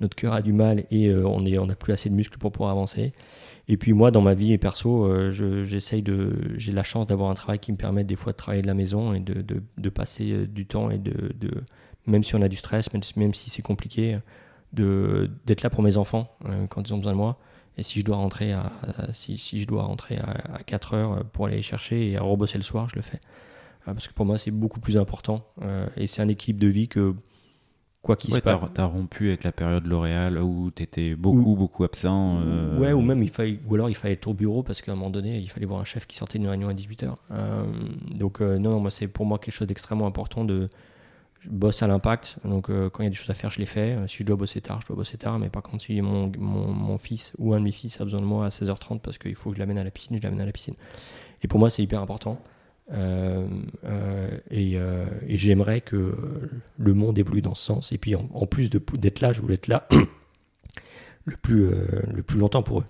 notre cœur a du mal et euh, on n'a on plus assez de muscles pour pouvoir avancer. Et puis moi, dans ma vie et perso, euh, je- j'essaye de, j'ai la chance d'avoir un travail qui me permet des fois de travailler de la maison et de, de, passer euh, du temps et de, même si on a du stress, même, même si c'est compliqué, d'être là pour mes enfants quand ils ont besoin de moi. Et si je dois rentrer à, si, si je dois rentrer à, à 4 heures pour aller les chercher et rebosser le soir, je le fais. Parce que pour moi, c'est beaucoup plus important. et c'est un équilibre de vie que quoi qu'il Ouais, se passe. t'as, rompu avec la période L'Oréal où t'étais beaucoup, beaucoup absent. euh, Ouais, ou même il fallait, ou alors il fallait être au bureau parce qu'à un moment donné, il fallait voir un chef qui sortait d'une réunion à 18h. donc, euh, non, non, moi, c'est pour moi quelque chose d'extrêmement important de. Je bosse à l'impact, donc euh, quand il y a des choses à faire, je les fais. Euh, Si je dois bosser tard, je dois bosser tard, mais par contre, si mon, mon, mon fils ou un de mes fils a besoin de moi à 16h30 parce qu'il faut que je l'amène à la piscine, je l'amène à la piscine. Et pour moi, c'est hyper important. Euh, euh, et euh, et j'aimerais que le monde évolue dans ce sens. Et puis, en, en plus d'être là, je voulais être là [coughs] le plus, le plus longtemps pour eux.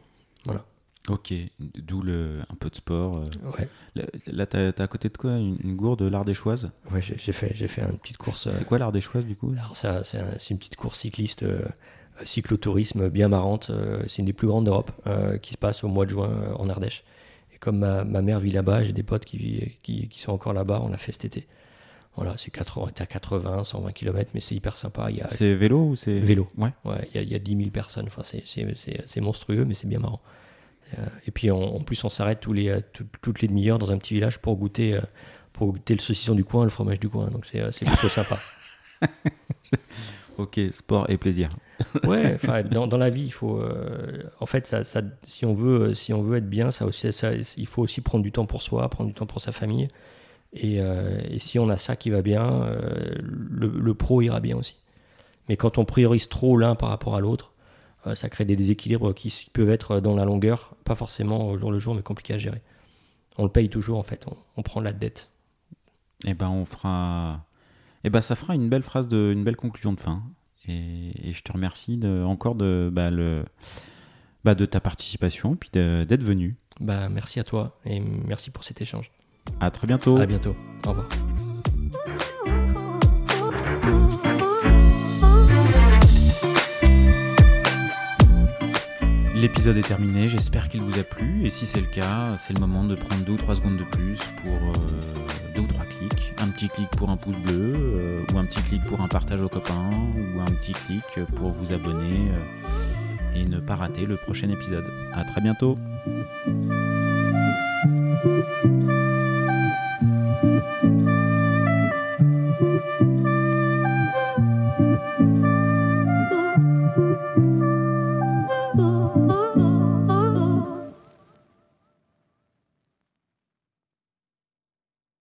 Ok, d'où le, un peu de sport. Ouais, Là, là, t'as, à côté de quoi une, une gourde l'Ardéchoise ouais j'ai fait, j'ai fait une petite course. C'est quoi l'Ardéchoise du coup? Alors ça, c'est un- c'est une petite course cycliste, cyclotourisme bien marrante. c'est une des plus grandes d'Europe qui se passe au mois de juin en Ardèche. Comme ma, ma mère vit là-bas, j'ai des potes qui, vivent- qui, qui sont encore là-bas. On l'a fait cet été. Voilà, c'est 80, on était à 80, 120 km, mais c'est hyper sympa. Il y a, C'est vélo ou c'est. Vélo. Ouais. Ouais, il y, a- il y a 10 000 personnes. Enfin, c'est- c'est c'est- c'est monstrueux, mais c'est bien marrant. Euh, et puis, en, en plus, on s'arrête tous les, euh, tout- toutes les demi-heures dans un petit village pour goûter, euh, pour goûter le saucisson du coin, le fromage du coin. Donc, c'est c'est plutôt sympa. [laughs] Ok, sport et plaisir. [laughs] Ouais, dans, la vie, il faut. euh, en fait, ça, si, on veut, si on veut être bien, ça aussi, ça- il faut aussi prendre du temps pour soi, prendre du temps pour sa famille. Et, euh, si on a ça qui va bien, euh, le, pro ira bien aussi. Mais quand on priorise trop l'un par rapport à l'autre, euh, ça crée des déséquilibres qui peuvent être dans la longueur, pas forcément au jour le jour, mais compliqués à gérer. On le paye toujours en fait, on, on prend la dette. Eh ben, on fera. Eh ben, ça fera une belle phrase, de... une belle conclusion de fin. Et, je te remercie encore de, bah, le, bah, de ta participation, puis d'être venu. Bah, merci à toi et merci pour cet échange. À très bientôt. À bientôt. Au revoir. L'épisode est terminé, j'espère qu'il vous a plu et si c'est le cas, c'est le moment de prendre 2 ou 3 secondes de plus pour 2 euh, ou 3 un petit clic pour un pouce bleu, euh, ou un petit clic pour un partage aux copains, ou un petit clic pour vous abonner euh, et ne pas rater le prochain épisode. À très bientôt.